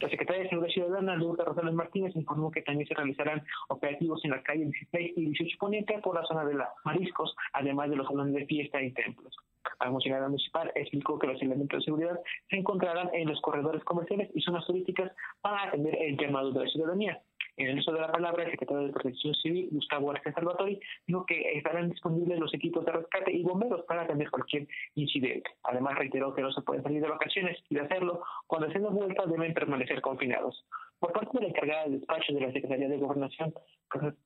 Speaker 2: La Secretaria de Seguridad Ciudadana, Lourdes Rosales Martínez, informó que también se realizarán operativos en la calle 16 y 18 Poniente por la zona de la Mariscos, además de los salones de fiesta y templos. La funcionaria municipal explicó que los elementos de seguridad se encontrarán en los corredores comerciales y zonas turísticas para atender el llamado de la ciudadanía. En el uso de la palabra, el secretario de Protección Civil, Gustavo Arce Salvatori, dijo que estarán disponibles los equipos de rescate y bomberos para atender cualquier incidente. Además, reiteró que no se pueden salir de vacaciones y de hacerlo, cuando estén de vuelta deben permanecer confinados. Por parte de la encargada del despacho de la Secretaría de Gobernación,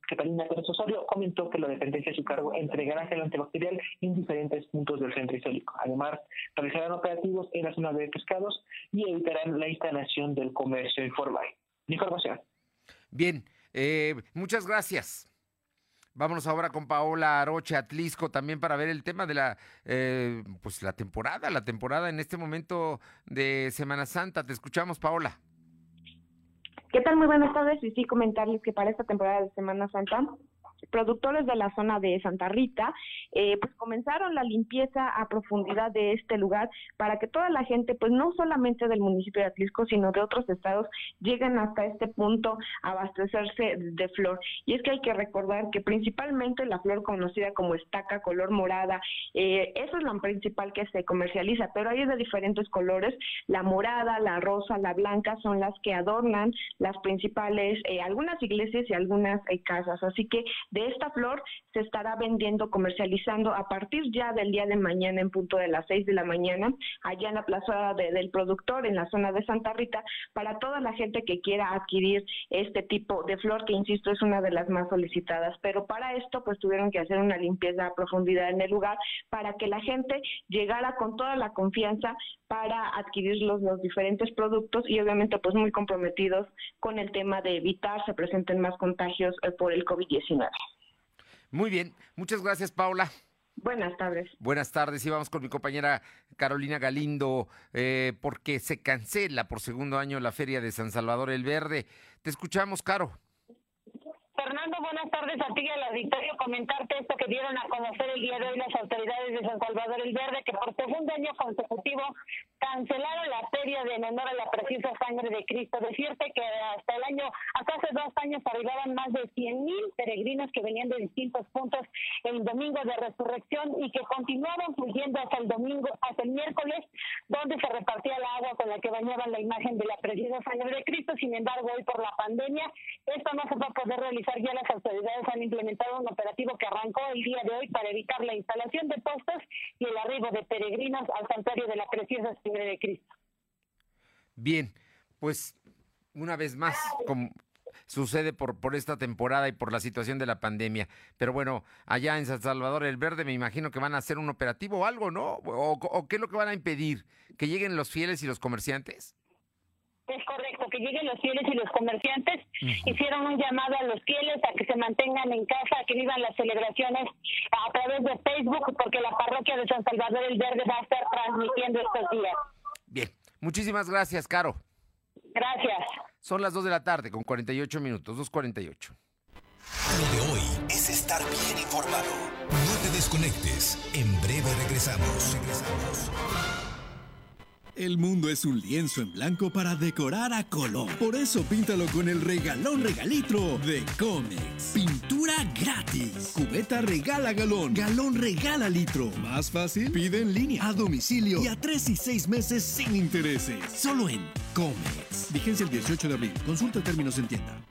Speaker 2: Catalina Pérez Osorio, comentó que la dependencia de su cargo entregará gel antibacterial en diferentes puntos del centro histórico. Además, realizarán operativos en la zona de pescados y evitarán la instalación del comercio informal. Información.
Speaker 1: Bien, eh, muchas gracias. Vámonos ahora con Paola Aroche Atlisco también para ver el tema de la eh, pues la temporada, la temporada en este momento de Semana Santa. Te escuchamos, Paola.
Speaker 13: ¿Qué tal? Muy buenas tardes. Y sí, comentarles que para esta temporada de Semana Santa productores de la zona de Santa Rita, eh, pues comenzaron la limpieza a profundidad de este lugar para que toda la gente, pues no solamente del municipio de Atlisco, sino de otros estados, lleguen hasta este punto a abastecerse de flor. Y es que hay que recordar que principalmente la flor conocida como estaca, color morada, eh, eso es lo principal que se comercializa, pero hay de diferentes colores, la morada, la rosa, la blanca son las que adornan las principales, eh, algunas iglesias y algunas casas. Así que de esta flor se estará vendiendo, comercializando a partir ya del día de mañana en punto de las 6 de la mañana, allá en la plaza del productor, en la zona de Santa Rita, para toda la gente que quiera adquirir este tipo de flor, que insisto es una de las más solicitadas. Pero para esto, pues tuvieron que hacer una limpieza a profundidad en el lugar para que la gente llegara con toda la confianza para adquirir los, los diferentes productos y obviamente pues muy comprometidos con el tema de evitar se presenten más contagios eh, por el COVID-19.
Speaker 1: Muy bien, muchas gracias Paula.
Speaker 13: Buenas tardes.
Speaker 1: Buenas tardes y vamos con mi compañera Carolina Galindo eh, porque se cancela por segundo año la feria de San Salvador el Verde. Te escuchamos, Caro.
Speaker 3: Fernando, buenas tardes a ti y al auditorio. Comentarte esto que dieron a conocer el día de hoy las autoridades de San Salvador el Verde, que por segundo año consecutivo cancelaron la feria de en honor a la preciosa sangre de Cristo. Decirte que hasta el año, hasta hace dos años arribaban más de 100 mil peregrinos que venían de distintos puntos el domingo de resurrección y que continuaban fluyendo hasta el domingo, hasta el miércoles, donde se repartía el agua con la que bañaban la imagen de la preciosa sangre de Cristo. Sin embargo, hoy por la pandemia, esto no se va a poder realizar. Ya las autoridades han implementado un operativo que arrancó el día de hoy para evitar la instalación de postes y el arribo de peregrinos al santuario de la preciosa sangre de Cristo.
Speaker 1: Bien, pues una vez más, como sucede por, esta temporada y por la situación de la pandemia. Pero bueno, allá en San Salvador el Verde me imagino que van a hacer un operativo o algo, ¿no? ¿O, o qué es lo que van a impedir? ¿Que lleguen los fieles y los comerciantes?
Speaker 3: Es correcto, que lleguen los fieles y los comerciantes. Hicieron un llamado a los fieles a que se mantengan en casa, a que vivan las celebraciones a través de Facebook, porque la parroquia de San Salvador el Verde va a estar transmitiendo estos días.
Speaker 1: Bien, muchísimas gracias, Caro.
Speaker 3: Gracias.
Speaker 1: Son las 2 de la tarde con 48 minutos, 2.48.
Speaker 5: Lo de hoy es estar bien informado. No te desconectes. En breve regresamos. Regresamos.
Speaker 6: El mundo es un lienzo en blanco para decorar a color. Por eso píntalo con el regalón regalitro de Comex. Pintura gratis. Cubeta regala galón. Galón regala litro. Más fácil, pide en línea, a domicilio y a 3 y 6 meses sin intereses. Solo en Comex. Vigencia el 18 de abril. Consulta términos en tienda.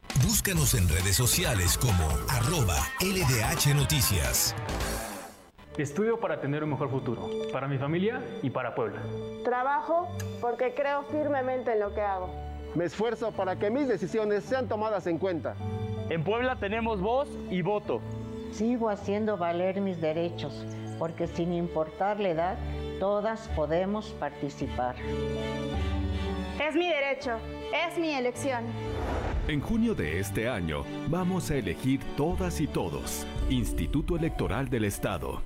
Speaker 5: Búscanos en redes sociales como arroba LDH Noticias.
Speaker 14: Estudio para tener un mejor futuro, para mi familia y para Puebla.
Speaker 15: Trabajo porque creo firmemente en lo que hago.
Speaker 16: Me esfuerzo para que mis decisiones sean tomadas en cuenta.
Speaker 17: En Puebla tenemos voz y voto.
Speaker 18: Sigo haciendo valer mis derechos, porque sin importar la edad, todas podemos participar.
Speaker 15: Es mi derecho, es mi elección.
Speaker 19: En junio de este año vamos a elegir todas y todos. Instituto Electoral del Estado.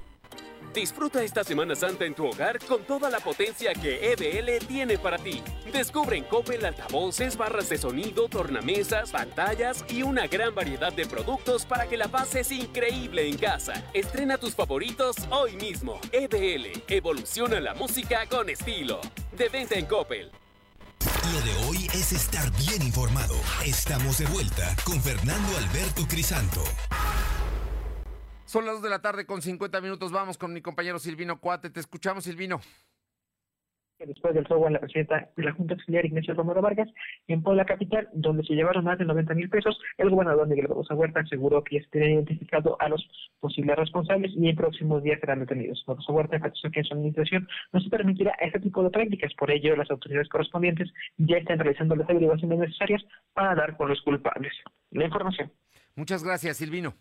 Speaker 7: Disfruta esta Semana Santa en tu hogar con toda la potencia que EBL tiene para ti. Descubre en Coppel altavoces, barras de sonido, tornamesas, pantallas y una gran variedad de productos para que la pases increíble en casa. Estrena tus favoritos hoy mismo. EBL, evoluciona la música con estilo. De venta en Coppel.
Speaker 5: Lo de hoy es estar bien informado. Estamos de vuelta con Fernando Alberto Crisanto.
Speaker 1: Son las 2 de la tarde con 50 minutos. Vamos con mi compañero Silvino Cuate. Te escuchamos, Silvino.
Speaker 2: Después del robo a la presidenta de la Junta Auxiliar, Ignacio Romero Vargas, en Puebla Capital, donde se llevaron más de 90 mil pesos, el gobernador Miguel Barbosa Huerta aseguró que ya se identificado a los posibles responsables y en próximos días serán detenidos. Barbosa Huerta enfatizó que en su administración no se permitirá este tipo de prácticas, por ello las autoridades correspondientes ya están realizando las averiguaciones necesarias para dar con los culpables. La información.
Speaker 1: Muchas gracias, Silvino.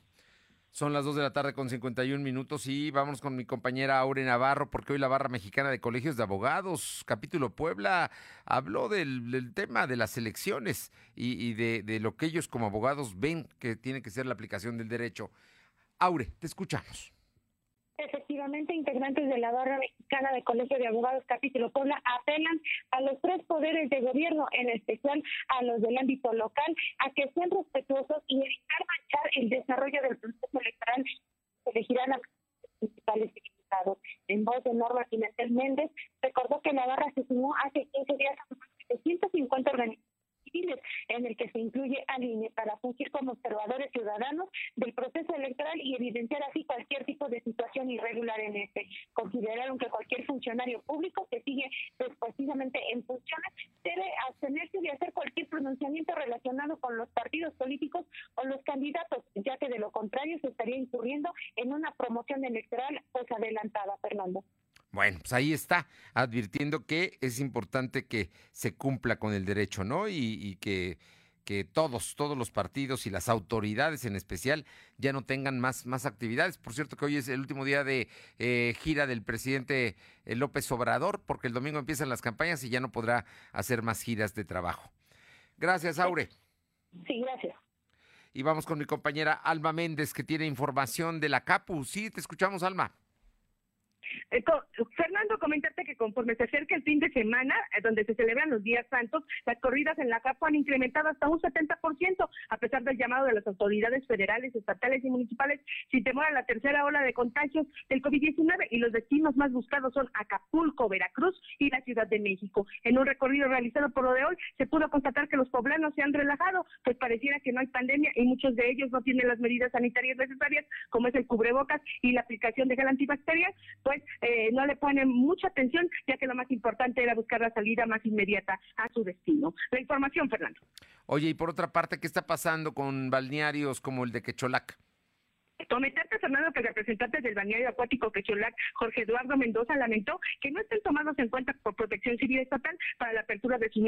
Speaker 1: Son las 2 de la tarde con 51 minutos y vamos con mi compañera Aure Navarro porque hoy la Barra Mexicana de Colegios de Abogados, capítulo Puebla, habló del, tema de las elecciones y, y de, de, lo que ellos como abogados ven que tiene que ser la aplicación del derecho. Aure, te escuchamos.
Speaker 4: Efectivamente, integrantes de la barra mexicana de Colegio de Abogados Capítulo Puebla apelan a los tres poderes de gobierno, en especial a los del ámbito local, a que sean respetuosos y evitar manchar el desarrollo del proceso electoral que elegirán a los principales diputados. En voz de Norma Pimentel Méndez, recordó que la barra se sumó hace 15 días a 750 organizaciones en el que se incluye al INE para fungir como observadores ciudadanos del proceso electoral y evidenciar así cualquier tipo de situación irregular en este. Consideraron que cualquier funcionario público que sigue pues, precisamente en funciones debe abstenerse de hacer cualquier pronunciamiento relacionado con los partidos políticos o los candidatos, ya que de lo contrario se estaría incurriendo en una promoción electoral pues adelantada, Fernando.
Speaker 1: Bueno, pues ahí está, advirtiendo que es importante que se cumpla con el derecho, ¿no? Y, y que, que, todos, todos los partidos y las autoridades en especial ya no tengan más, más actividades. Por cierto que hoy es el último día de eh, gira del presidente eh, López Obrador, porque el domingo empiezan las campañas y ya no podrá hacer más giras de trabajo. Gracias, Aure.
Speaker 4: Sí, gracias.
Speaker 1: Y vamos con mi compañera Alma Méndez, que tiene información de la CAPU. Sí, te escuchamos, Alma.
Speaker 3: Fernando, comentarte que conforme se acerca el fin de semana, donde se celebran los días santos, las corridas en la CAPO han incrementado hasta un 70%, a pesar del llamado de las autoridades federales, estatales y municipales, sin temor a la tercera ola de contagios del COVID-19 y los destinos más buscados son Acapulco, Veracruz y la Ciudad de México. En un recorrido realizado por Odeol, se pudo constatar que los poblanos se han relajado, pues pareciera que no hay pandemia y muchos de ellos no tienen las medidas sanitarias necesarias, como es el cubrebocas y la aplicación de gel antibacterial, pues eh, no le ponen mucha atención, ya que lo más importante era buscar la salida más inmediata a su destino. La información, Fernando.
Speaker 1: Oye, y por otra parte, ¿qué está pasando con balnearios como el de Quecholac?
Speaker 3: Comentarte, Fernando, que el representante del balneario acuático Quecholac, Jorge Eduardo Mendoza, lamentó que no estén tomados en cuenta por Protección Civil Estatal para la apertura de sus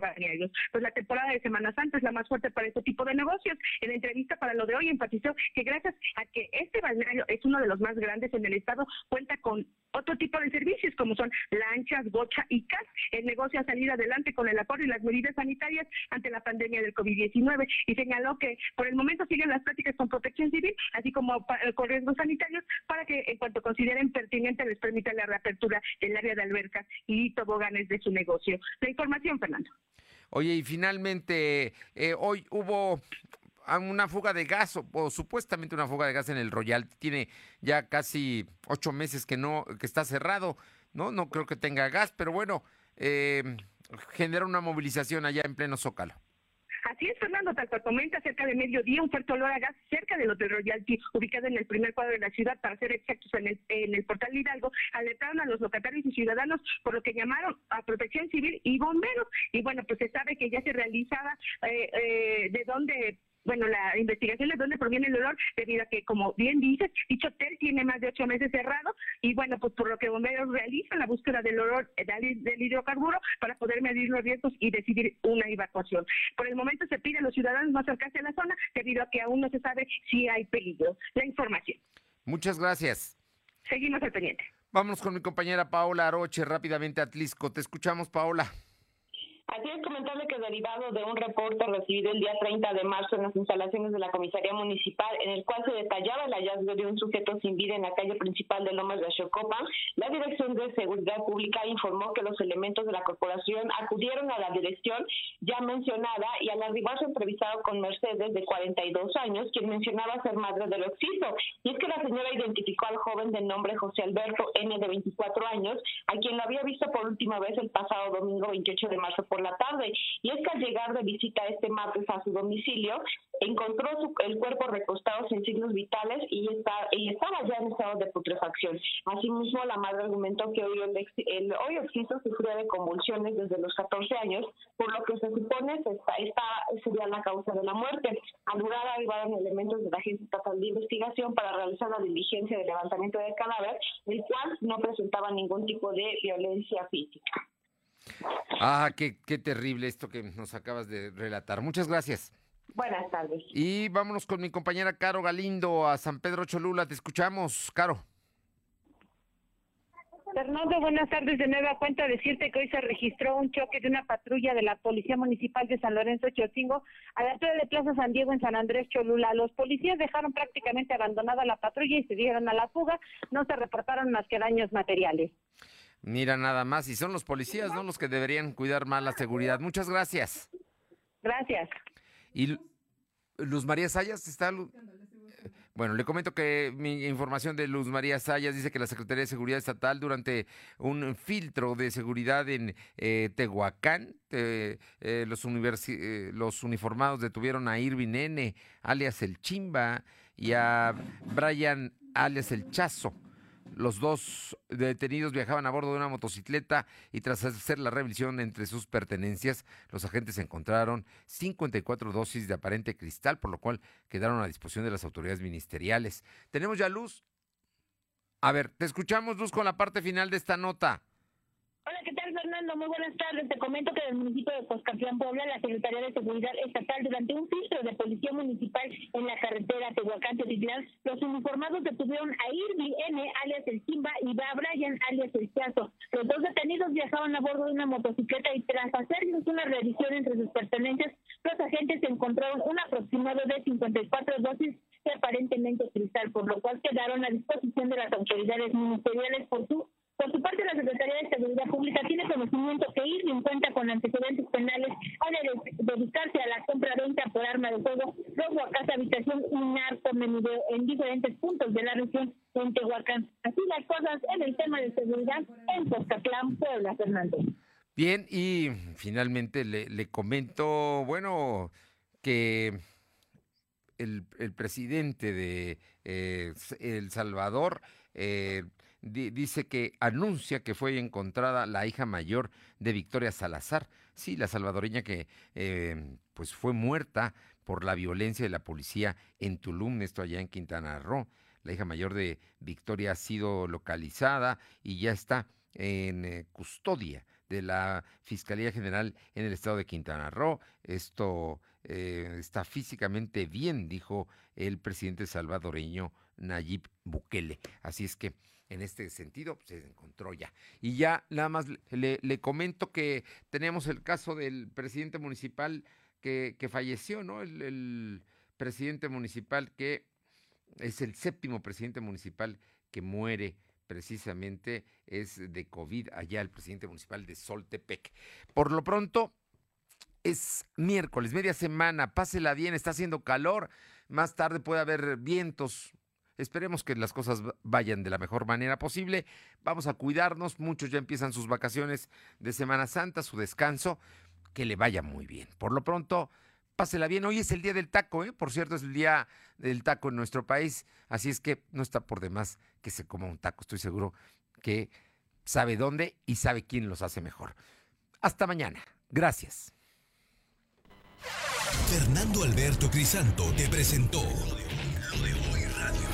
Speaker 3: balnearios. Pues la temporada de Semana Santa es la más fuerte para este tipo de negocios. En la entrevista para lo de hoy enfatizó que gracias a que este balneario es uno de los más grandes en el estado, cuenta con otro tipo de servicios como son lanchas, bocha y CAS. El negocio ha salido adelante con el apoyo y las medidas sanitarias ante la pandemia del COVID-19 y señaló que por el momento siguen las prácticas con protección civil, así como con riesgos sanitarios, para que en cuanto consideren pertinente les permita la reapertura del área de albercas y toboganes de su negocio. La información, Fernando.
Speaker 1: Oye, y finalmente, eh, hoy hubo una fuga de gas, o, supuestamente una fuga de gas en el Royal. Tiene ya casi ocho meses que no, que está cerrado, ¿no? No creo que tenga gas, pero bueno, eh, genera una movilización allá en pleno Zócalo.
Speaker 3: Así es, Fernando, tal cual comenta, cerca de mediodía, un fuerte olor a gas cerca del Hotel Royalty, ubicado en el primer cuadro de la ciudad, para ser exactos, en el, en el portal Hidalgo, alertaron a los locatarios y ciudadanos, por lo que llamaron a Protección Civil y bomberos. Y bueno, pues se sabe que ya se realizaba eh, eh, de dónde bueno, la investigación es dónde proviene el olor, debido a que, como bien dices, dicho hotel tiene más de ocho meses cerrado y, bueno, pues por lo que bomberos realizan la búsqueda del olor del hidrocarburo para poder medir los riesgos y decidir una evacuación. Por el momento se pide a los ciudadanos no acercarse a la zona debido a que aún no se sabe si hay peligro. La información.
Speaker 1: Muchas gracias.
Speaker 3: Seguimos al pendiente.
Speaker 1: Vamos con mi compañera Paola Aroche rápidamente a Tlisco. Te escuchamos, Paola.
Speaker 13: Así es, comentarle que derivado de un reporte recibido el día 30 de marzo en las instalaciones de la Comisaría Municipal, en el cual se detallaba el hallazgo de un sujeto sin vida en la calle principal de Lomas de Ashokopan, la Dirección de Seguridad Pública informó que los elementos de la corporación acudieron a la dirección ya mencionada y al arribar se entrevistado con Mercedes, de 42 años, quien mencionaba ser madre del occiso. Y es que la señora identificó al joven de nombre José Alberto N, de 24 años, a quien lo había visto por última vez el pasado domingo 28 de marzo por la tarde. Y es que al llegar de visita este martes a su domicilio, encontró el cuerpo recostado sin signos vitales y, está, y estaba ya en estado de putrefacción. Asimismo, la madre argumentó que hoy el, el hoy Oxiso sufrió de convulsiones desde los 14 años, por lo que se supone esta, esta sería la causa de la muerte. Al lugar arribaron elementos de la Agencia Estatal de Investigación para realizar la diligencia de levantamiento del cadáver, el cual no presentaba ningún tipo de violencia física.
Speaker 1: Ah, qué, qué terrible esto que nos acabas de relatar. Muchas gracias.
Speaker 13: Buenas tardes.
Speaker 1: Y vámonos con mi compañera Caro Galindo a San Pedro Cholula. Te escuchamos, Caro.
Speaker 3: Fernando, buenas tardes. De nueva cuenta decirte que hoy se registró un choque de una patrulla de la Policía Municipal de San Lorenzo Chocingo a la altura de Plaza San Diego en San Andrés Cholula. Los policías dejaron prácticamente abandonada la patrulla y se dieron a la fuga. No se reportaron más que daños materiales.
Speaker 1: Mira nada más, y son los policías, ¿no? Los que deberían cuidar más la seguridad. Muchas gracias.
Speaker 3: Gracias.
Speaker 1: Y Luz María Sayas está... Bueno, le comento que mi información de Luz María Sayas dice que la Secretaría de Seguridad Estatal durante un filtro de seguridad en eh, Tehuacán, eh, los, eh, los uniformados detuvieron a Irvin N, alias El Chimba, y a Brian, alias El Chazo. Los dos detenidos viajaban a bordo de una motocicleta y tras hacer la revisión entre sus pertenencias, los agentes encontraron 54 dosis de aparente cristal, por lo cual quedaron a disposición de las autoridades ministeriales. ¿Tenemos ya luz? A ver, te escuchamos, Luz, con la parte final de esta nota.
Speaker 13: Hola, ¿qué tal, Fernando? Muy buenas tardes. Te comento que en el municipio de Coscatlán, Puebla, la Secretaría de Seguridad Estatal, durante un filtro de policía municipal en la carretera Tehuacán-Titlán, los uniformados detuvieron a Irvi N, alias el Simba, y a Brian, alias el Chazo. Los dos detenidos viajaban a bordo de una motocicleta y tras hacerles una revisión entre sus pertenencias, los agentes encontraron un aproximado de 54 dosis de aparentemente cristal, por lo cual quedaron a disposición de las autoridades ministeriales por su por su parte, la Secretaría de Seguridad Pública tiene conocimiento que Irving cuenta con antecedentes penales al dedicarse a la compra-venta por arma de fuego, robo a casa, habitación y narcomenudeo en diferentes puntos de la región de Tehuacán. Así las cosas en el tema de seguridad en Coscatlán, Puebla, Fernando.
Speaker 1: Bien, y finalmente le, comento, bueno, que el, presidente de eh, El Salvador eh, dice que anuncia que fue encontrada la hija mayor de Victoria Salazar. Sí, la salvadoreña que eh, pues fue muerta por la violencia de la policía en Tulum, esto allá en Quintana Roo. La hija mayor de Victoria ha sido localizada y ya está en eh, custodia de la Fiscalía General en el estado de Quintana Roo. Esto eh, está físicamente bien, dijo el presidente salvadoreño Nayib Bukele. Así es que en este sentido pues, se encontró ya. Y ya nada más le, comento que tenemos el caso del presidente municipal que, falleció, ¿no? El, presidente municipal que es el séptimo presidente municipal que muere precisamente es de COVID allá el presidente municipal de Soltepec. Por lo pronto, Es miércoles, media semana, pásela bien, está haciendo calor, más tarde puede haber vientos. Esperemos que las cosas vayan de la mejor manera posible. Vamos a cuidarnos, muchos ya empiezan sus vacaciones de Semana Santa, su descanso, que le vaya muy bien. Por lo pronto, pásela bien. Hoy es el día del taco, ¿eh? Por cierto, es el día del taco en nuestro país, así es que no está por demás que se coma un taco. Estoy seguro que sabe dónde y sabe quién los hace mejor. Hasta mañana. Gracias.
Speaker 5: Fernando Alberto Crisanto te presentó